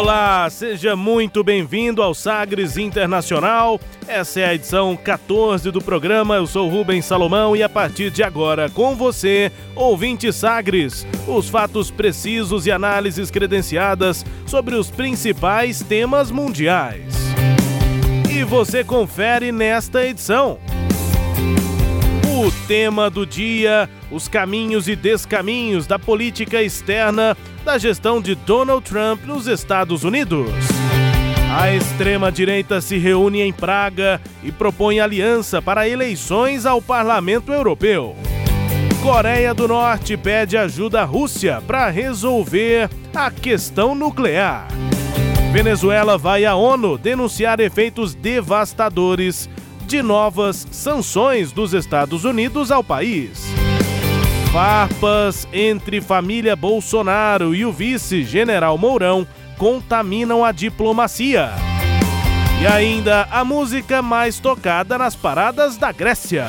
Olá, seja muito bem-vindo ao Sagres Internacional. Essa é a edição 14 do programa. Eu sou Rubens Salomão e a partir de agora, com você, ouvinte Sagres, os fatos precisos e análises credenciadas sobre os principais temas mundiais. E você confere nesta edição. O tema do dia: os caminhos e descaminhos da política externa da gestão de Donald Trump nos Estados Unidos. A extrema-direita se reúne em Praga e propõe aliança para eleições ao Parlamento Europeu. Coreia do Norte pede ajuda à Rússia para resolver a questão nuclear. Venezuela vai à ONU denunciar efeitos devastadores de novas sanções dos Estados Unidos ao país. Farpas entre família Bolsonaro e o vice-general Mourão contaminam a diplomacia. E ainda a música mais tocada nas paradas da Grécia.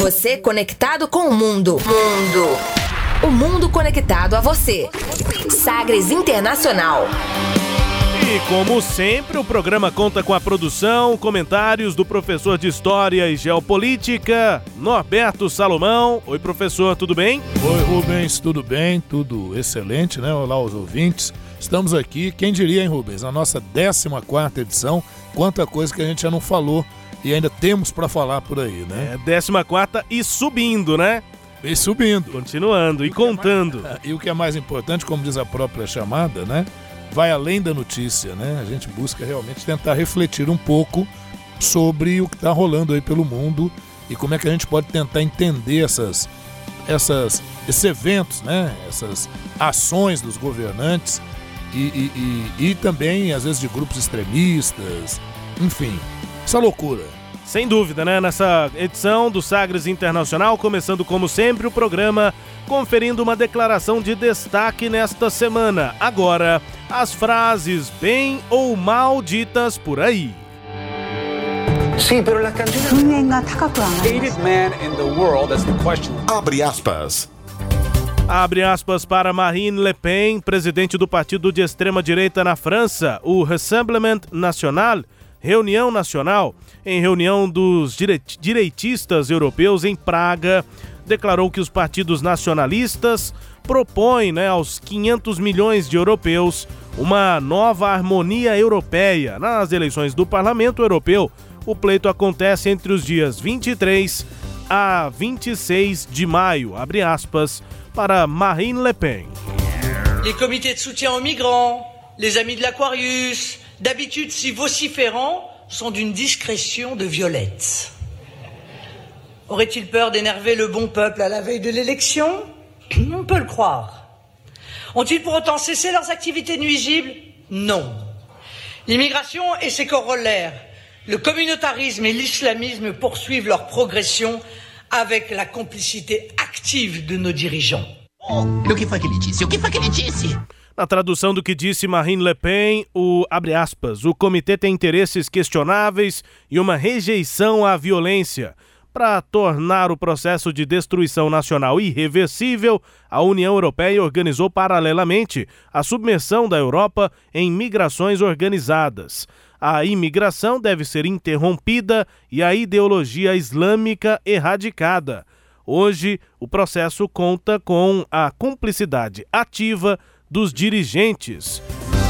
Você conectado com o mundo. Mundo. O mundo conectado a você. Sagres Internacional. E como sempre, o programa conta com a produção, comentários do professor de História e Geopolítica, Norberto Salomão. Oi, professor, tudo bem? Oi, Rubens, tudo bem? Tudo excelente, né? Olá aos ouvintes. Estamos aqui, quem diria, hein, Rubens? Na nossa 14 edição, quanta coisa que a gente já não falou e ainda temos para falar por aí, né? É, 14 e subindo, né? E subindo. Continuando e, e contando. É mais... E o que é mais importante, como diz a própria chamada, né? Vai além da notícia, né? A gente busca realmente tentar refletir um pouco sobre o que está rolando aí pelo mundo e como é que a gente pode tentar entender essas, essas, esses eventos, né? Essas ações dos governantes e, e, e, e também, às vezes, de grupos extremistas, enfim, essa loucura. Sem dúvida, né? Nessa edição do Sagres Internacional, começando como sempre o programa conferindo uma declaração de destaque nesta semana. Agora, as frases bem ou mal ditas por aí. Sim, pero la Abre aspas. Abre aspas para Marine Le Pen, presidente do partido de extrema-direita na França, o Rassemblement National, Reunião Nacional, em reunião dos direitistas europeus em Praga, declarou que os partidos nacionalistas propõem né, aos 500 milhões de europeus uma nova harmonia europeia. Nas eleições do Parlamento Europeu, o pleito acontece entre os dias 23 a 26 de maio. Abre aspas para Marine Le Pen. Les comités de soutien aux migrants, les amis de l'Aquarius, d'habitude si vociférants, sont d'une discrétion de violette. Aurait-il peur d'énerver le bon peuple à la veille de l'élection? On peut le croire. Ont-ils pour autant cessé leurs activités nuisibles? Non. L'immigration et ses corollaires, le communautarisme et l'islamisme poursuivent leur progression avec la complicité active de nos dirigeants. O que foi que ele disse? O que foi que ele disse? Na tradução do que disse Marine Le Pen, o abre aspas, o comitê tem interesses questionáveis e uma rejeição à violência. Para tornar o processo de destruição nacional irreversível, a União Europeia organizou paralelamente a submersão da Europa em migrações organizadas. A imigração deve ser interrompida e a ideologia islâmica erradicada. Hoje, o processo conta com a cumplicidade ativa dos dirigentes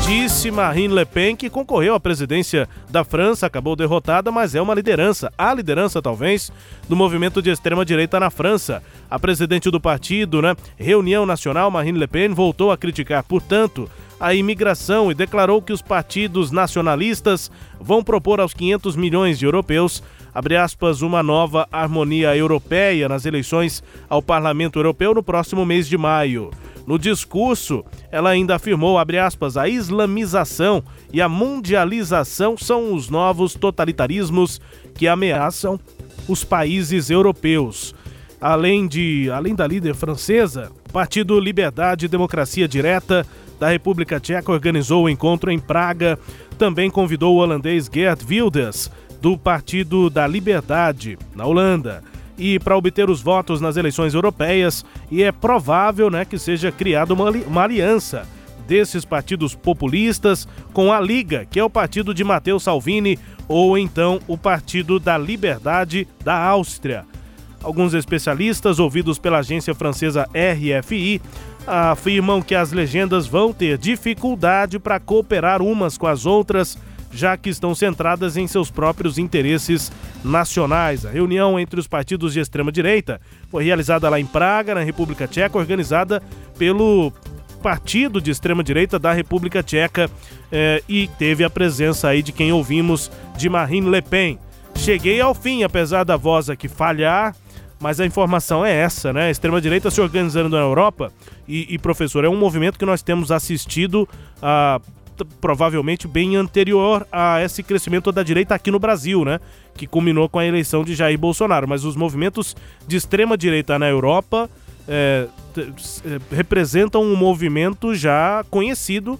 disse Marine Le Pen, que concorreu à presidência da França, acabou derrotada, mas é uma liderança, a liderança talvez, do movimento de extrema-direita na França. A presidente do partido, né, Reunião Nacional, Marine Le Pen, voltou a criticar, portanto, a imigração e declarou que os partidos nacionalistas vão propor aos 500 milhões de europeus abre aspas, uma nova harmonia europeia nas eleições ao Parlamento Europeu no próximo mês de maio. No discurso, ela ainda afirmou, abre aspas, a islamização e a mundialização são os novos totalitarismos que ameaçam os países europeus. Além de, além da líder francesa, o Partido Liberdade e Democracia Direta da República Tcheca organizou o encontro em Praga. Também convidou o holandês Geert Wilders, do Partido da Liberdade, na Holanda e para obter os votos nas eleições europeias, e é provável né, que seja criada uma, uma aliança desses partidos populistas com a Liga, que é o partido de Matteo Salvini, ou então o Partido da Liberdade da Áustria. Alguns especialistas, ouvidos pela agência francesa RFI, afirmam que as legendas vão ter dificuldade para cooperar umas com as outras já que estão centradas em seus próprios interesses nacionais. A reunião entre os partidos de extrema-direita foi realizada lá em Praga, na República Tcheca, organizada pelo partido de extrema-direita da República Tcheca eh, e teve a presença aí de quem ouvimos, de Marine Le Pen. Cheguei ao fim, apesar da voz aqui falhar, mas a informação é essa, né? A extrema-direita se organizando na Europa e, e, professor, é um movimento que nós temos assistido a provavelmente bem anterior a esse crescimento da direita aqui no Brasil, né? Que culminou com a eleição de Jair Bolsonaro. Mas os movimentos de extrema direita na Europa é, é representam um movimento já conhecido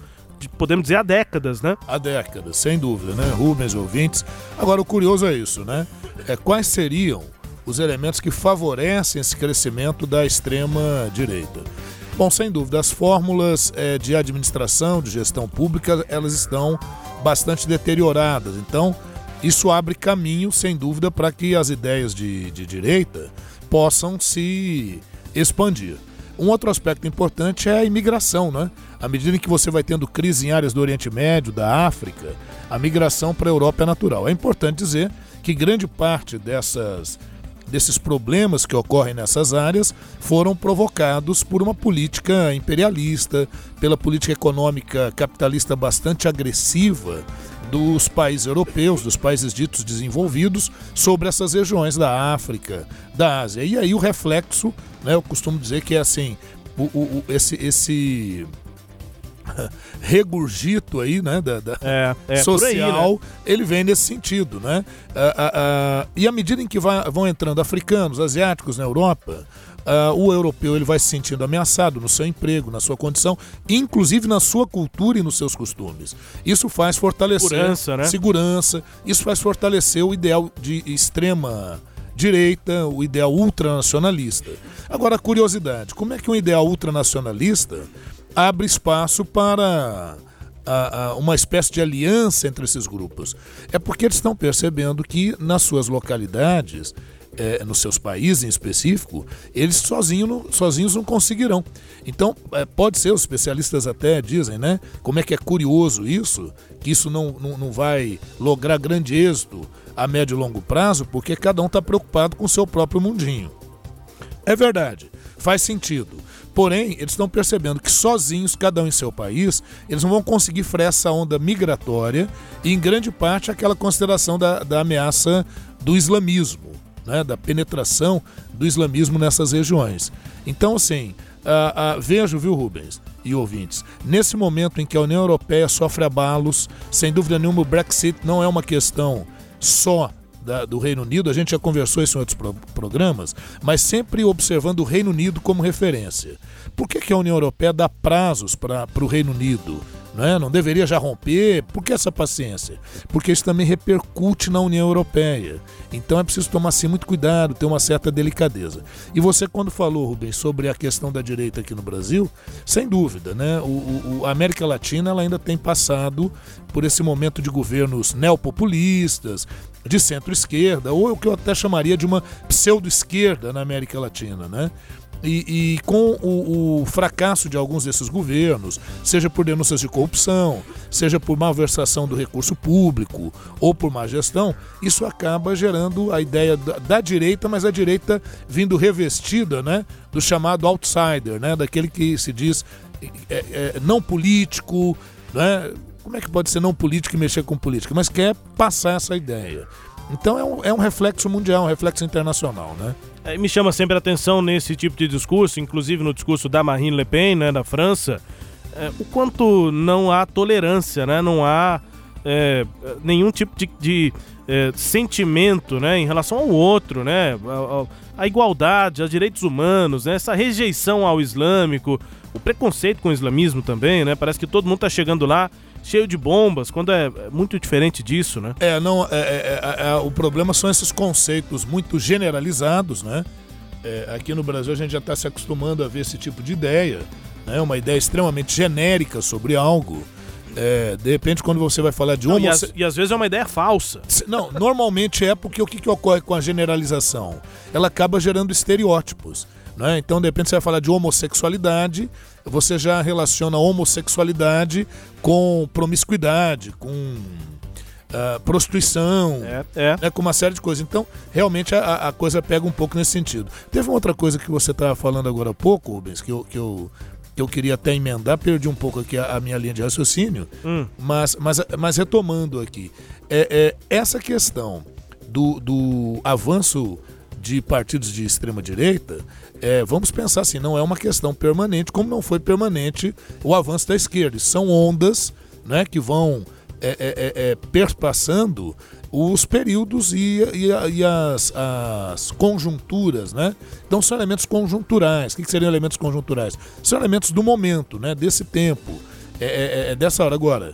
podemos dizer há décadas, né? Há décadas, sem dúvida, né? Rubens, ouvintes. Agora, o curioso é isso, né? É, quais seriam os elementos que favorecem esse crescimento da extrema direita? Bom, sem dúvida, as fórmulas é, de administração, de gestão pública, elas estão bastante deterioradas. Então, isso abre caminho, sem dúvida, para que as ideias de, de direita possam se expandir. Um outro aspecto importante é a imigração, né? À medida que você vai tendo crise em áreas do Oriente Médio, da África, a migração para a Europa é natural. É importante dizer que grande parte dessas desses problemas que ocorrem nessas áreas foram provocados por uma política imperialista, pela política econômica capitalista bastante agressiva dos países europeus, dos países ditos desenvolvidos, sobre essas regiões da África, da Ásia. E aí o reflexo, né, eu costumo dizer que é assim, o, o, esse, esse regurgito aí, né, da, da é, é, social, aí, né? ele vem nesse sentido, né? Ah, ah, ah, e à medida em que vai, vão entrando africanos, asiáticos na Europa, o europeu ele vai se sentindo ameaçado no seu emprego, na sua condição, inclusive na sua cultura e nos seus costumes. Isso faz fortalecer segurança, né? segurança isso faz fortalecer o ideal de extrema direita, o ideal ultranacionalista. Agora, a curiosidade, como é que um ideal ultranacionalista abre espaço para a, a, uma espécie de aliança entre esses grupos. É porque eles estão percebendo que nas suas localidades, é, nos seus países em específico, eles sozinho, sozinhos não conseguirão. Então, é, pode ser, os especialistas até dizem, né? Como é que é curioso isso, que isso não, não, não vai lograr grande êxito a médio e longo prazo, porque cada um está preocupado com o seu próprio mundinho. É verdade, faz sentido. Porém, eles estão percebendo que sozinhos, cada um em seu país, eles não vão conseguir frear essa onda migratória e, em grande parte, aquela consideração da, da ameaça do islamismo, né, da penetração do islamismo nessas regiões. Então, assim, uh, uh, vejo, viu, Rubens e ouvintes, nesse momento em que a União Europeia sofre abalos, sem dúvida nenhuma, o Brexit não é uma questão só da, do Reino Unido, a gente já conversou isso em outros pro, programas, mas sempre observando o Reino Unido como referência. Por que, que a União Europeia dá prazos para o Reino Unido? Não, é? não deveria já romper? Por que essa paciência? Porque isso também repercute na União Europeia. Então é preciso tomar assim, muito cuidado, ter uma certa delicadeza. E você, quando falou, Rubens, sobre a questão da direita aqui no Brasil, sem dúvida, né? O, o, a América Latina ela ainda tem passado por esse momento de governos neopopulistas, de centro-esquerda, ou o que eu até chamaria de uma pseudo-esquerda na América Latina, né? E, e com o, o, fracasso de alguns desses governos, seja por denúncias de corrupção, seja por malversação do recurso público ou por má gestão, isso acaba gerando a ideia da, da direita, mas a direita vindo revestida né, do chamado outsider, né, daquele que se diz é, é, não político, né, como é que pode ser não político e mexer com política? Mas quer passar essa ideia. Então é um, é um reflexo mundial, um reflexo internacional, né? É, me chama sempre a atenção nesse tipo de discurso, inclusive no discurso da Marine Le Pen, né, da França, é, o quanto não há tolerância, né? Não há é, nenhum tipo de, de é, sentimento, né, em relação ao outro, né? A, a, a igualdade, aos direitos humanos, né, essa rejeição ao islâmico, o preconceito com o islamismo também, né? Parece que todo mundo está chegando lá cheio de bombas, quando é muito diferente disso, né? É, não, é, é, é, é o problema são esses conceitos muito generalizados, né? É, aqui no Brasil a gente já está se acostumando a ver esse tipo de ideia, né? Uma ideia extremamente genérica sobre algo. É, de repente, quando você vai falar de homossexualidade. E, e, às vezes é uma ideia falsa. Não, normalmente é porque o que, que ocorre com a generalização? Ela acaba gerando estereótipos. Né? Então, de repente, você vai falar de homossexualidade, você já relaciona a homossexualidade com promiscuidade, com uh, prostituição, é, é. Né? com uma série de coisas. Então, realmente, a, a, coisa pega um pouco nesse sentido. Teve uma outra coisa que você estava falando agora há pouco, Rubens, que eu, que eu que eu queria até emendar, perdi um pouco aqui a, a minha linha de raciocínio, hum. mas, mas, mas retomando aqui, é, é essa questão do, do avanço de partidos de extrema direita, é, vamos pensar assim, não é uma questão permanente, como não foi permanente o avanço da esquerda. São ondas né, que vão é, é, é, é perpassando os períodos e, e, e as, as, conjunturas, né? Então são elementos conjunturais. O que, seriam elementos conjunturais? São elementos do momento, né? Desse tempo, é, é, é dessa hora. Agora,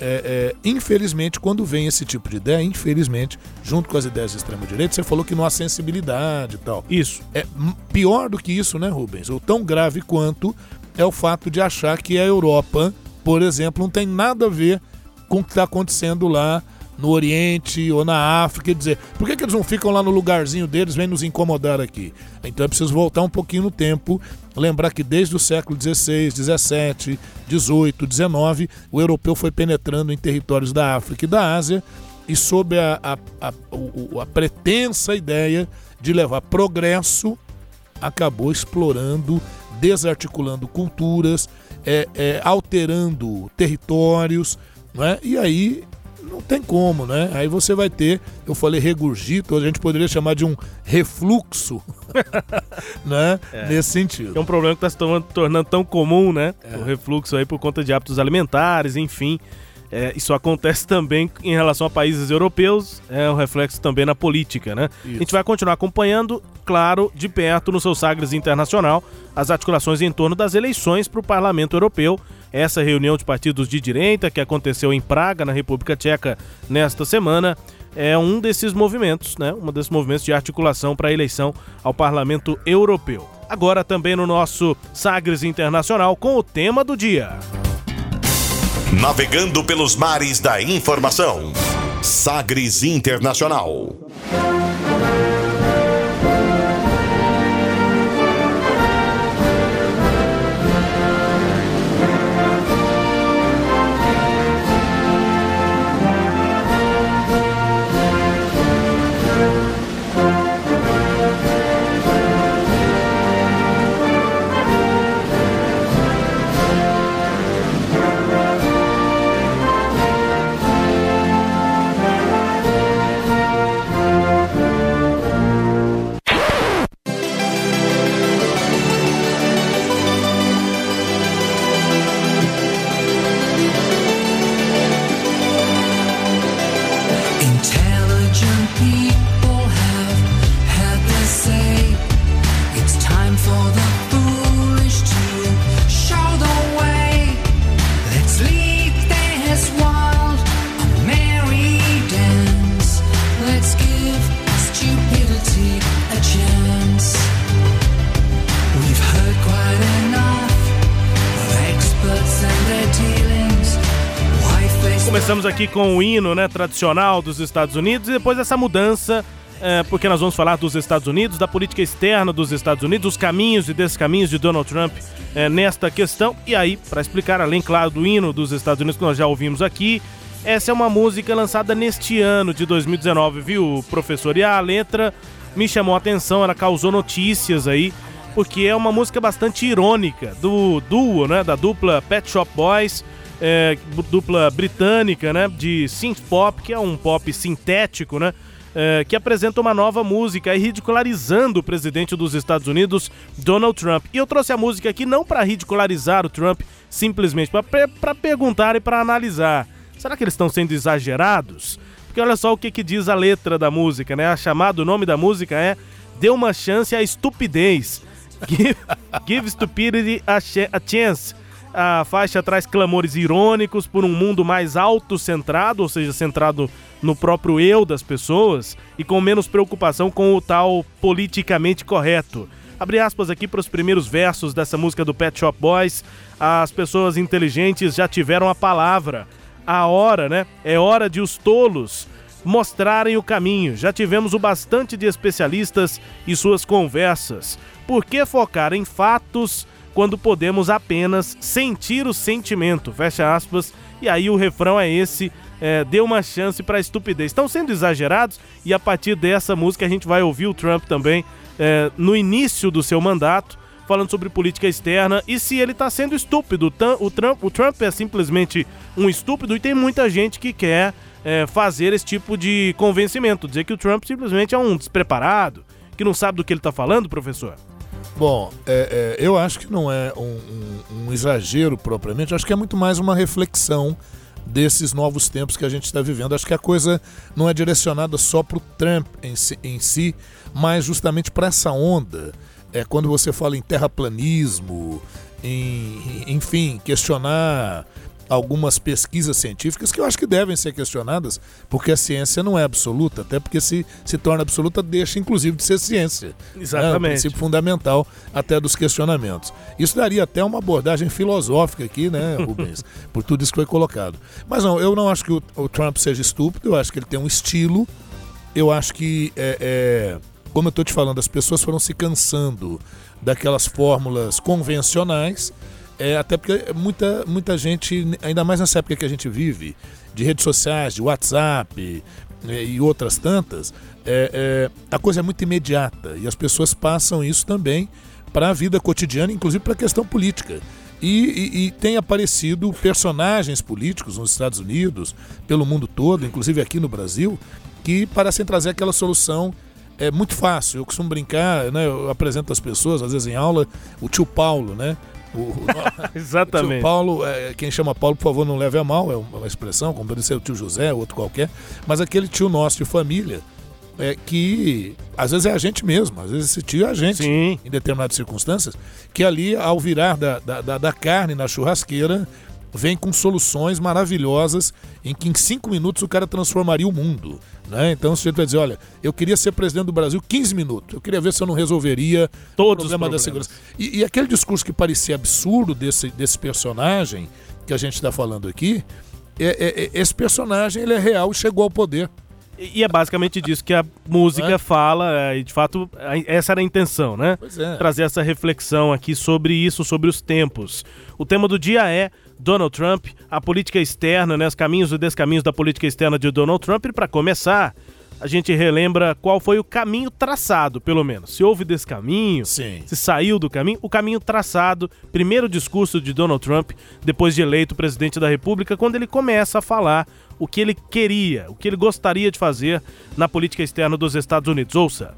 é, é, infelizmente, quando vem esse tipo de ideia, infelizmente, junto com as ideias de extrema-direita, você falou que não há sensibilidade e tal. Isso. É pior do que isso, né, Rubens? Ou tão grave quanto é o fato de achar que a Europa, por exemplo, não tem nada a ver com o que está acontecendo lá no Oriente ou na África. Quer dizer, por que, que eles não ficam lá no lugarzinho deles, vêm nos incomodar aqui? Então é preciso voltar um pouquinho no tempo, lembrar que desde o século XVI, XVII, XVIII, XIX, o europeu foi penetrando em territórios da África e da Ásia e sob a, a, a, a, a pretensa ideia de levar progresso, acabou explorando, desarticulando culturas, é, é, alterando territórios, né? e aí não tem como, né? Aí você vai ter, eu falei regurgito, a gente poderia chamar de um refluxo, né? É. Nesse sentido. É um problema que está se tornando tão comum, né? É. O refluxo aí por conta de hábitos alimentares, enfim. É, isso acontece também em relação a países europeus, é um reflexo também na política, né? Isso. A gente vai continuar acompanhando, claro, de perto no seu Sagres Internacional, as articulações em torno das eleições para o Parlamento Europeu essa reunião de partidos de direita que aconteceu em Praga, na República Tcheca, nesta semana, é um desses movimentos, né? Um desses movimentos de articulação para a eleição ao Parlamento Europeu. Agora também no nosso Sagres Internacional com o tema do dia. Navegando pelos mares da informação. Sagres Internacional. Aqui com o hino né, tradicional dos Estados Unidos e depois essa mudança, é, porque nós vamos falar dos Estados Unidos, da política externa dos Estados Unidos, dos caminhos e descaminhos de Donald Trump é, nesta questão. E aí, para explicar, além, claro, do hino dos Estados Unidos que nós já ouvimos aqui, essa é uma música lançada neste ano de 2019, viu, professor? E a letra me chamou a atenção, ela causou notícias aí, porque é uma música bastante irônica do duo, né, da dupla Pet Shop Boys é, dupla britânica, né, de synth pop, que é um pop sintético, né, é, que apresenta uma nova música ridicularizando o presidente dos Estados Unidos, Donald Trump. E eu trouxe a música aqui não para ridicularizar o Trump, simplesmente para perguntar e para analisar. Será que eles estão sendo exagerados? Porque olha só o que, que diz a letra da música, né? A chamada, o nome da música é Dê uma chance à estupidez. Give, give stupidity a, a chance. A faixa traz clamores irônicos por um mundo mais autocentrado, ou seja, centrado no próprio eu das pessoas e com menos preocupação com o tal politicamente correto. Abre aspas aqui para os primeiros versos dessa música do Pet Shop Boys. As pessoas inteligentes já tiveram a palavra. A hora, né? É hora de os tolos mostrarem o caminho. Já tivemos o bastante de especialistas e suas conversas. Por que focar em fatos quando podemos apenas sentir o sentimento, fecha aspas, e aí o refrão é esse, é, dê uma chance para estupidez. Estão sendo exagerados e a partir dessa música a gente vai ouvir o Trump também é, no início do seu mandato, falando sobre política externa e se ele está sendo estúpido. O Trump, o Trump é simplesmente um estúpido e tem muita gente que quer é, fazer esse tipo de convencimento, dizer que o Trump simplesmente é um despreparado, que não sabe do que ele está falando, professor. Bom, é, é, eu acho que não é um, um, um, exagero propriamente, acho que é muito mais uma reflexão desses novos tempos que a gente está vivendo. Acho que a coisa não é direcionada só para o Trump em si, em si, mas justamente para essa onda. É quando você fala em terraplanismo, em, enfim, questionar algumas pesquisas científicas que eu acho que devem ser questionadas, porque a ciência não é absoluta, até porque se se torna absoluta, deixa inclusive de ser ciência. Exatamente. É um princípio fundamental até dos questionamentos. Isso daria até uma abordagem filosófica aqui, né, Rubens, por tudo isso que foi colocado. Mas não, eu não acho que o, o Trump seja estúpido, eu acho que ele tem um estilo, eu acho que, é, é, como eu estou te falando, as pessoas foram se cansando daquelas fórmulas convencionais é, até porque muita, muita gente, ainda mais nessa época que a gente vive, de redes sociais, de WhatsApp é, e outras tantas, é, é, a coisa é muito imediata e as pessoas passam isso também para a vida cotidiana, inclusive para a questão política. E, e, e, tem aparecido personagens políticos nos Estados Unidos, pelo mundo todo, inclusive aqui no Brasil, que parecem trazer aquela solução é muito fácil. Eu costumo brincar, né? Eu apresento as pessoas, às vezes em aula, o tio Paulo, né? O, Exatamente. O Paulo, é, quem chama Paulo, por favor, não leve a mal, é uma expressão, como pode ser o tio José, outro qualquer, mas aquele tio nosso de família, é, que às vezes é a gente mesmo, às vezes esse tio é a gente, Sim. em determinadas circunstâncias, que ali, ao virar da, da, da carne na churrasqueira, vem com soluções maravilhosas em que em cinco minutos o cara transformaria o mundo. Né? Então o sujeito vai dizer, olha, eu queria ser presidente do Brasil 15 minutos, eu queria ver se eu não resolveria Todos o problema da segurança. E, e, aquele discurso que parecia absurdo desse, desse personagem que a gente está falando aqui, é, é, é, esse personagem ele é real e chegou ao poder. E é basicamente disso que a música é? fala, e de fato essa era a intenção, né? É. Trazer essa reflexão aqui sobre isso, sobre os tempos. O tema do dia é Donald Trump, a política externa, né, os caminhos e descaminhos da política externa de Donald Trump. E para começar, a gente relembra qual foi o caminho traçado, pelo menos. Se houve descaminho, Sim. se saiu do caminho, o caminho traçado, primeiro discurso de Donald Trump, depois de eleito presidente da República, quando ele começa a falar o que ele queria, o que ele gostaria de fazer na política externa dos Estados Unidos. Ouça.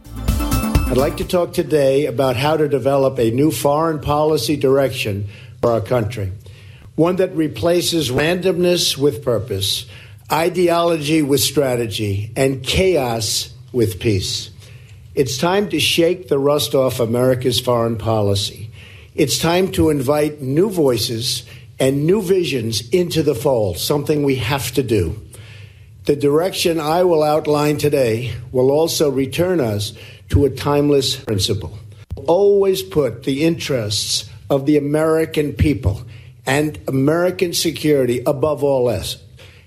I'd like to talk today about how to develop a new foreign policy direction for our country. One that replaces randomness with purpose, ideology with strategy, and chaos with peace. It's time to shake the rust off America's foreign policy. It's time to invite new voices and new visions into the fold, something we have to do. The direction I will outline today will also return us to a timeless principle. Always put the interests of the American people and American security above all else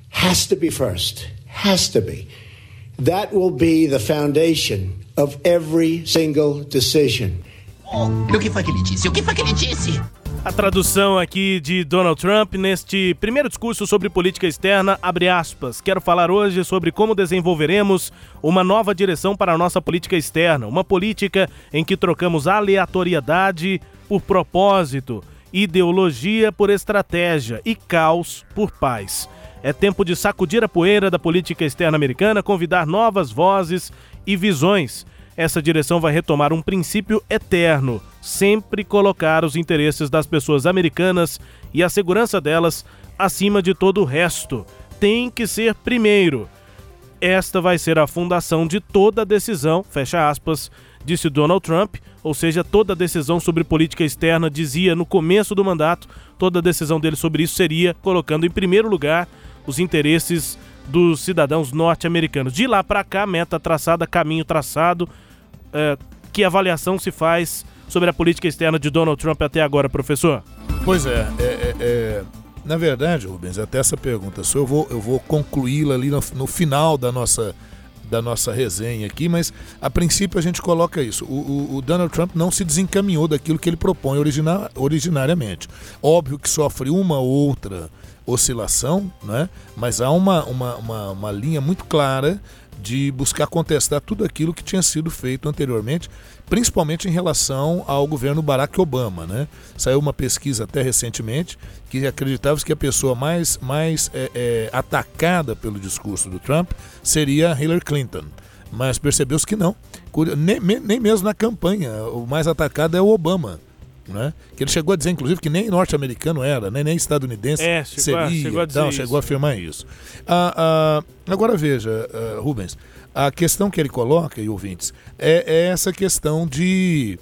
has to be first. Has to be. That will be the foundation of every single decision. Oh, o que foi que ele disse? O que foi que ele disse? A tradução aqui de Donald Trump neste primeiro discurso sobre política externa, abre aspas. Quero falar hoje sobre como desenvolveremos uma nova direção para a nossa política externa, uma política em que trocamos aleatoriedade por propósito ideologia por estratégia e caos por paz. É tempo de sacudir a poeira da política externa americana, convidar novas vozes e visões. Essa direção vai retomar um princípio eterno: sempre colocar os interesses das pessoas americanas e a segurança delas acima de todo o resto. Tem que ser primeiro. Esta vai ser a fundação de toda decisão, fecha aspas, disse Donald Trump, ou seja, toda decisão sobre política externa, dizia no começo do mandato, toda decisão dele sobre isso seria colocando em primeiro lugar os interesses dos cidadãos norte-americanos. De lá para cá, meta traçada, caminho traçado. É, que avaliação se faz sobre a política externa de Donald Trump até agora, professor? Pois é, é, é, é na verdade, Rubens, até essa pergunta sua, eu vou, eu vou concluí-la ali no, no final da nossa da nossa resenha aqui, mas a princípio a gente coloca isso. O, o, o Donald Trump não se desencaminhou daquilo que ele propõe origina, originariamente. Óbvio que sofre uma ou outra oscilação, né? mas há uma, uma, uma, uma linha muito clara de buscar contestar tudo aquilo que tinha sido feito anteriormente, principalmente em relação ao governo Barack Obama. Né? Saiu uma pesquisa até recentemente que acreditava que a pessoa mais, mais é, é, atacada pelo discurso do Trump seria Hillary Clinton. Mas percebeu-se que não. Nem, nem mesmo na campanha. O mais atacado é o Obama. Né? Que ele chegou a dizer, inclusive, que nem norte-americano era, né? nem estadunidense é, chegou seria. Chegou a, dizer não, chegou a afirmar isso. Ah, ah, agora veja, ah, Rubens, a questão que ele coloca, e ouvintes, é, é essa questão de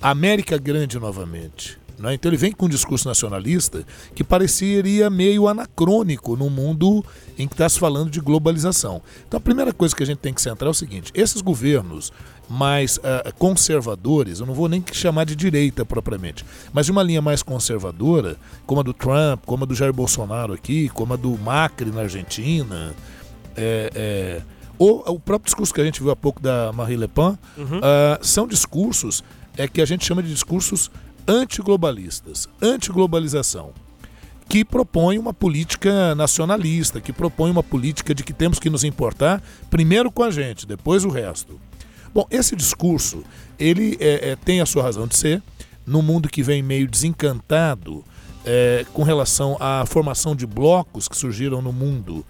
América Grande novamente. Né? Então ele vem com um discurso nacionalista que pareceria meio anacrônico no mundo em que está se falando de globalização. Então a primeira coisa que a gente tem que centrar é o seguinte: esses governos mais uh, conservadores, eu não vou nem chamar de direita propriamente, mas de uma linha mais conservadora, como a do Trump, como a do Jair Bolsonaro aqui, como a do Macri na Argentina, é, é, ou o próprio discurso que a gente viu há pouco da Marie Le Pen, uhum. uh, são discursos é que a gente chama de discursos antiglobalistas, antiglobalização, que propõe uma política nacionalista, que propõe uma política de que temos que nos importar primeiro com a gente, depois o resto. Bom, esse discurso, ele é, é, tem a sua razão de ser, no mundo que vem meio desencantado é, com relação à formação de blocos que surgiram no mundo,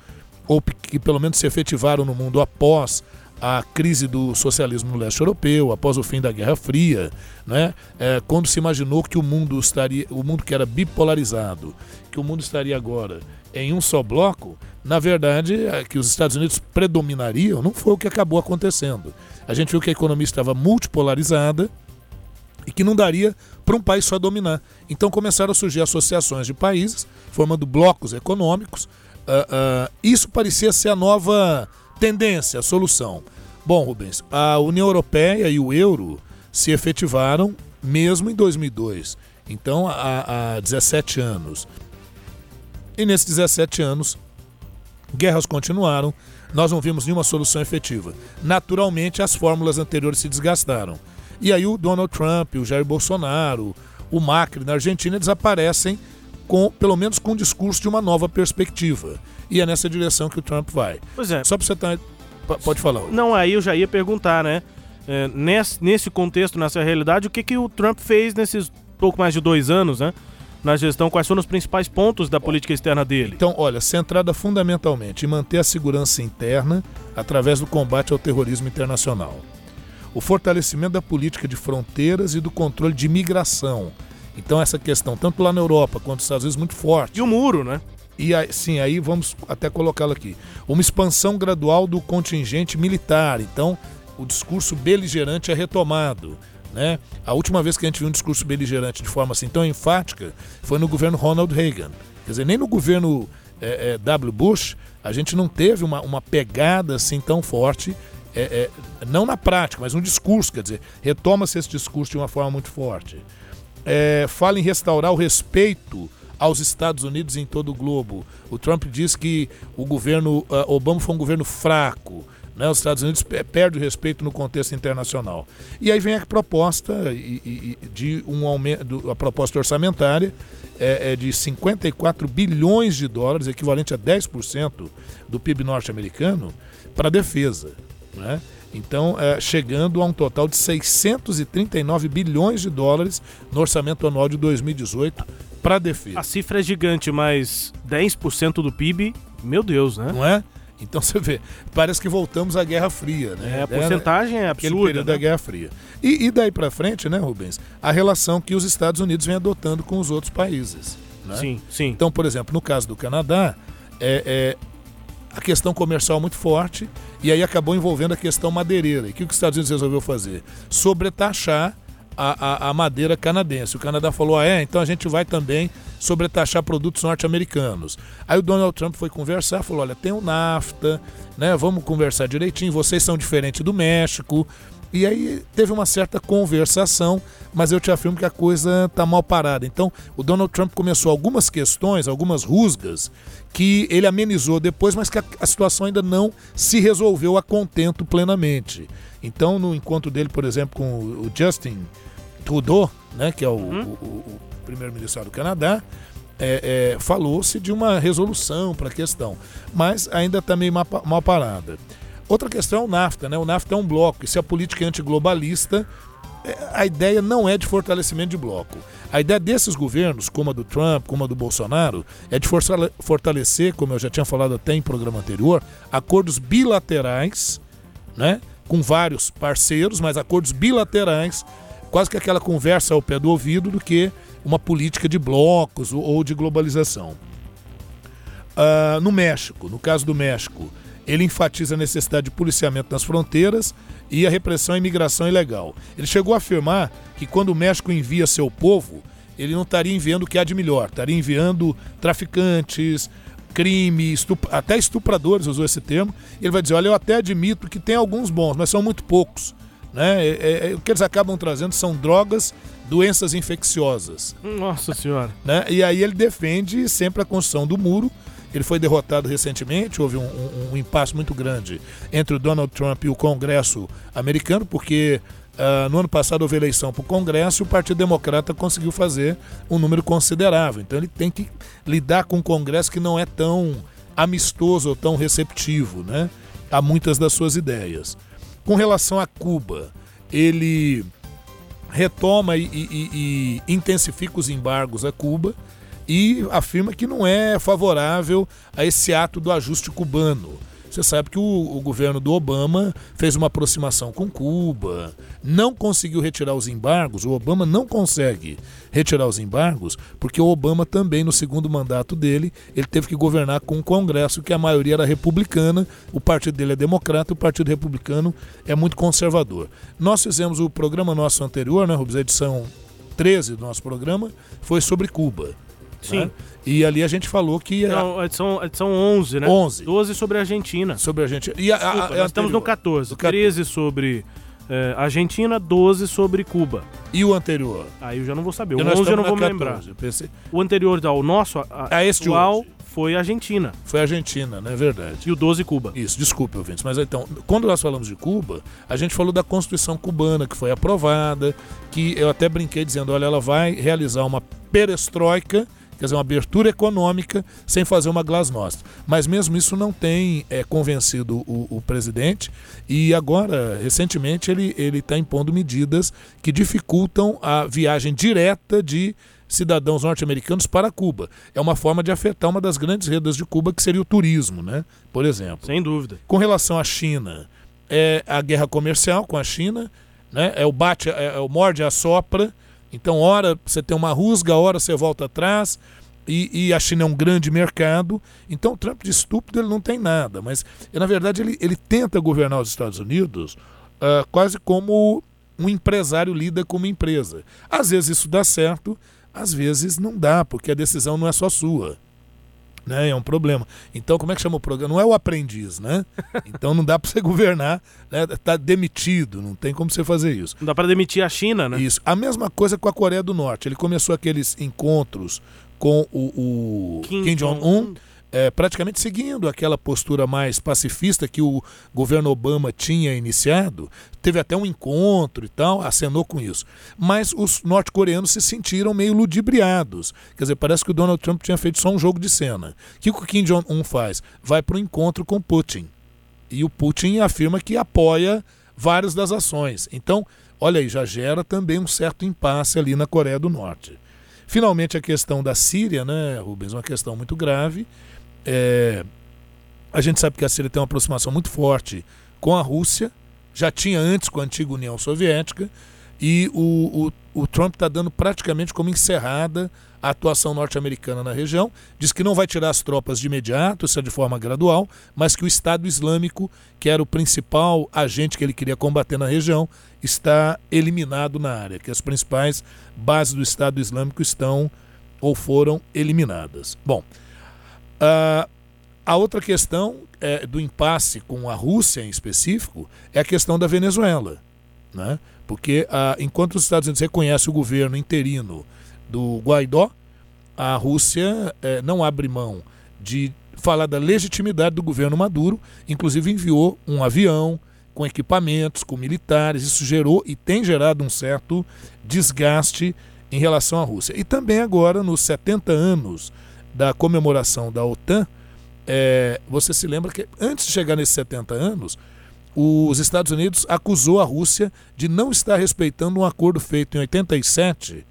ou que pelo menos se efetivaram no mundo após a crise do socialismo no leste europeu, após o fim da Guerra Fria, né? É, quando se imaginou que o mundo estaria, o mundo que era bipolarizado, que o mundo estaria agora em um só bloco, na verdade, é, que os Estados Unidos predominariam, não foi o que acabou acontecendo. A gente viu que a economia estava multipolarizada e que não daria para um país só dominar. Então começaram a surgir associações de países, formando blocos econômicos. Uh, uh, isso parecia ser a nova tendência, a solução. Bom, Rubens, a União Europeia e o euro se efetivaram mesmo em 2002. Então, há, há 17 anos. E nesses 17 anos, guerras continuaram, nós não vimos nenhuma solução efetiva. Naturalmente, as fórmulas anteriores se desgastaram. E aí o Donald Trump, o Jair Bolsonaro, o Macri na Argentina desaparecem com pelo menos com o discurso de uma nova perspectiva. E é nessa direção que o Trump vai. Pois é. Só para você estar. Tá, pode falar. Não, aí eu já ia perguntar, né? É, nesse, nesse contexto, nessa realidade, o que, que o Trump fez nesses pouco mais de dois anos, né? Na gestão, quais foram os principais pontos da política externa dele? Então, olha, centrada fundamentalmente em manter a segurança interna através do combate ao terrorismo internacional. O fortalecimento da política de fronteiras e do controle de imigração. Então, essa questão, tanto lá na Europa quanto nos Estados Unidos, muito forte. E o muro, né? E aí, sim, aí vamos até colocá-lo aqui. Uma expansão gradual do contingente militar. Então, o discurso beligerante é retomado. Né? A última vez que a gente viu um discurso beligerante de forma assim tão enfática foi no governo Ronald Reagan. Quer dizer, nem no governo é, é, W. Bush a gente não teve uma, uma pegada assim tão forte, é, é não na prática, mas no discurso. Quer dizer, retoma-se esse discurso de uma forma muito forte. É, fala em restaurar o respeito aos Estados Unidos em todo o globo. O Trump diz que o governo uh, Obama foi um governo fraco. Né? Os Estados Unidos perdem o respeito no contexto internacional. E aí vem a proposta de um aumento, a proposta orçamentária é, é de 54 bilhões de dólares, equivalente a 10% do PIB norte-americano, para a defesa. Né? Então, é, chegando a um total de 639 bilhões de dólares no orçamento anual de 2018, para defesa. A cifra é gigante, mas 10% do PIB, meu Deus, né? Não é? Então você vê, parece que voltamos à Guerra Fria, né? É, a porcentagem é Aquele absurda. período né? da Guerra Fria. E, e daí para frente, né, Rubens? A relação que os Estados Unidos vem adotando com os outros países. Né? Sim, sim. Então, por exemplo, no caso do Canadá, é, é a questão comercial muito forte e aí acabou envolvendo a questão madeireira. E o que os Estados Unidos resolveu fazer? Sobretaxar a, a, a madeira canadense. O Canadá falou: ah, é, então a gente vai também sobretaxar produtos norte-americanos. Aí o Donald Trump foi conversar, falou: olha, tem o NAFTA, né? Vamos conversar direitinho, vocês são diferentes do México. E aí teve uma certa conversação, mas eu te afirmo que a coisa está mal parada. Então, o Donald Trump começou algumas questões, algumas rusgas, que ele amenizou depois, mas que a, a situação ainda não se resolveu a contento plenamente. Então, no encontro dele, por exemplo, com o Justin Trudeau, né, que é o, o- o- o primeiro-ministro do Canadá, é, é, falou-se de uma resolução para a questão, mas ainda está meio mal, mal parada. Outra questão é o NAFTA, né? O NAFTA é um bloco, e se a política é antiglobalista, é, a ideia não é de fortalecimento de bloco. A ideia desses governos, como a do Trump, como a do Bolsonaro, é de fortalecer, como eu já tinha falado até em programa anterior, acordos bilaterais, né? Com vários parceiros, mas acordos bilaterais, quase que aquela conversa ao pé do ouvido do que uma política de blocos ou- de globalização. Ah, no México, no caso do México, ele enfatiza a necessidade de policiamento nas fronteiras e a repressão à imigração ilegal. Ele chegou a afirmar que quando o México envia seu povo, ele não estaria enviando o que há de melhor, estaria enviando traficantes, crime, até estupradores, usou esse termo. Ele vai dizer: olha, eu até admito que tem alguns bons, mas são muito poucos. Né? É- é- é- o que eles acabam trazendo são drogas, doenças infecciosas Nossa senhora. né? E aí ele defende sempre a construção do muro. Ele foi derrotado recentemente, houve um, um, um impasse muito grande entre o Donald Trump e o Congresso americano, porque ah, no ano passado houve eleição para o Congresso e o Partido Democrata conseguiu fazer um número considerável. Então ele tem que lidar com um Congresso que não é tão amistoso ou tão receptivo né, a muitas das suas ideias. Com relação a Cuba, ele retoma e, e- e- e intensifica os embargos a Cuba e afirma que não é favorável a esse ato do ajuste cubano. Você sabe que o, o governo do Obama fez uma aproximação com Cuba, não conseguiu retirar os embargos. O Obama não consegue retirar os embargos porque o Obama também, no segundo mandato dele, ele teve que governar com um Congresso que a maioria era republicana, o partido dele é democrata, o partido republicano é muito conservador. Nós fizemos o programa nosso anterior, né, Rubens, a edição 13 do nosso programa, foi sobre Cuba. Sim. né? E ali a gente falou que a- Não, a edição, a edição 11, né? 11. 12 sobre a Argentina. sobre a gente. E a, a- Desculpa, a- nós estamos no anterior. 14. Do 14. 13 sobre eh, Argentina, 12 sobre Cuba. E o anterior? Aí eu já não vou saber. O nós 11 eu não vou me 14. lembrar. Pensei- O anterior ao nosso, a, A este atual, hoje. foi Argentina. Foi a Argentina, não é verdade? E o 12 Cuba. Isso, desculpe, ouvintes. Mas então, quando nós falamos de Cuba, a gente falou da Constituição cubana, que foi aprovada, que eu até brinquei dizendo, olha, ela vai realizar uma perestroika, quer dizer, uma abertura econômica, sem fazer uma glasnost. Mas mesmo isso não tem é, convencido o, o presidente, e agora, recentemente, ele está impondo medidas que dificultam a viagem direta de cidadãos norte-americanos para Cuba. É uma forma de afetar uma das grandes redes de Cuba, que seria o turismo, né? Por exemplo. Sem dúvida. Com relação à China, é a guerra comercial com a China, né? É o bate, é, é o morde a sopra. Então, hora você tem uma rusga, hora você volta atrás. E, e a China é um grande mercado. Então, o Trump de estúpido ele não tem nada. Mas, na verdade, ele, ele tenta governar os Estados Unidos ah, quase como um empresário lida com uma empresa. Às vezes isso dá certo, às vezes não dá, porque a decisão não é só sua né? É um problema. Então, como é que chama o programa? Não é o aprendiz, né? Então não dá para você governar, né? Tá demitido, não tem como você fazer isso. Não dá pra demitir a China, né? Isso. A mesma coisa com a Coreia do Norte. Ele começou aqueles encontros com o, o Kim Kim, Jong-un, é, praticamente seguindo aquela postura mais pacifista que o governo Obama tinha iniciado. Teve até um encontro e tal, acenou com isso. Mas os norte-coreanos se sentiram meio ludibriados. Quer dizer, parece que o Donald Trump tinha feito só um jogo de cena. O que o Kim Jong-un faz? Vai para o encontro com Putin. E o Putin afirma que apoia várias das ações. Então, olha aí, já gera também um certo impasse ali na Coreia do Norte. Finalmente, a questão da Síria, né, Rubens, uma questão muito grave. É, a gente sabe que a Síria tem uma aproximação muito forte com a Rússia, já tinha antes com a antiga União Soviética, e o, o, o Trump está dando praticamente como encerrada a atuação norte-americana na região. Diz que não vai tirar as tropas de imediato, isso é de forma gradual, mas que o Estado Islâmico, que era o principal agente que ele queria combater na região, está eliminado na área, que as principais bases do Estado Islâmico estão ou foram eliminadas. Bom, a, a outra questão é, do impasse com a Rússia em específico é a questão da Venezuela. Né? Porque a, enquanto os Estados Unidos reconhecem o governo interino do Guaidó, a Rússia é, não abre mão de falar da legitimidade do governo Maduro, inclusive enviou um avião com equipamentos, com militares, isso gerou e tem gerado um certo desgaste em relação à Rússia. E também agora, nos 70 anos da comemoração da OTAN, é, você se lembra que antes de chegar nesses 70 anos, os Estados Unidos acusou a Rússia de não estar respeitando um acordo feito em 87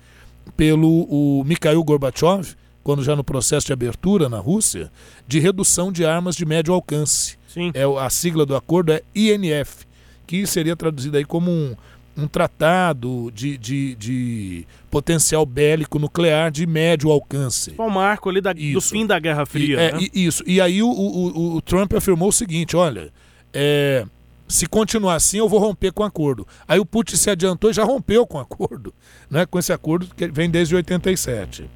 pelo o Mikhail Gorbachev, quando já no processo de abertura na Rússia, de redução de armas de médio alcance. Sim. É, a sigla do acordo é INF, que seria traduzido aí como um, um tratado de, de, de, potencial bélico nuclear de médio alcance. Qual o marco ali da, do fim da Guerra Fria. E, é, né? Isso. E aí o, o, o, Trump afirmou o seguinte: olha, é, se continuar assim, eu vou romper com o acordo. Aí o Putin se adiantou e já rompeu com o acordo, né? com esse acordo que vem desde 87.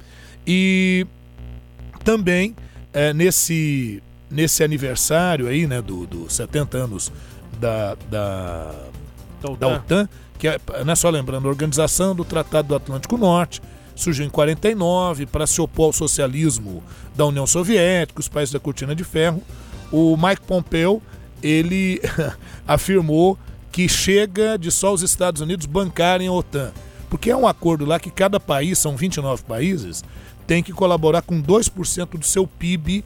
E também é, nesse, nesse aniversário aí, né, dos do 70 anos da, da, da OTAN que é, não é só lembrando, a organização do Tratado do Atlântico Norte, surgiu em 49 para se opor ao socialismo da União Soviética, os países da Cortina de Ferro. O Mike Pompeo ele afirmou que chega de só os Estados Unidos bancarem a OTAN. Porque é um acordo lá que cada país, são 29 países, tem que colaborar com 2% do seu PIB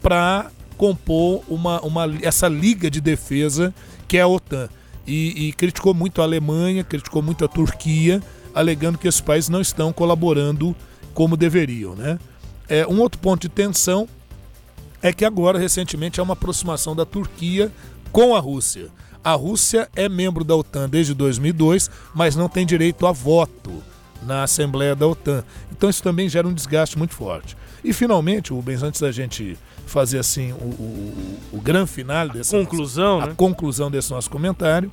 para compor uma, uma, essa liga de defesa que é a OTAN. E, e, criticou muito a Alemanha, criticou muito a Turquia, alegando que esses países não estão colaborando como deveriam. Né? É, um outro ponto de tensão é que agora, recentemente, há uma aproximação da Turquia com a Rússia. A Rússia é membro da OTAN desde 2002, mas não tem direito a voto na Assembleia da OTAN. Então isso também gera um desgaste muito forte. E finalmente, Rubens, antes da gente fazer assim o, o, o grande final dessa conclusão, nossa, né? a conclusão desse nosso comentário,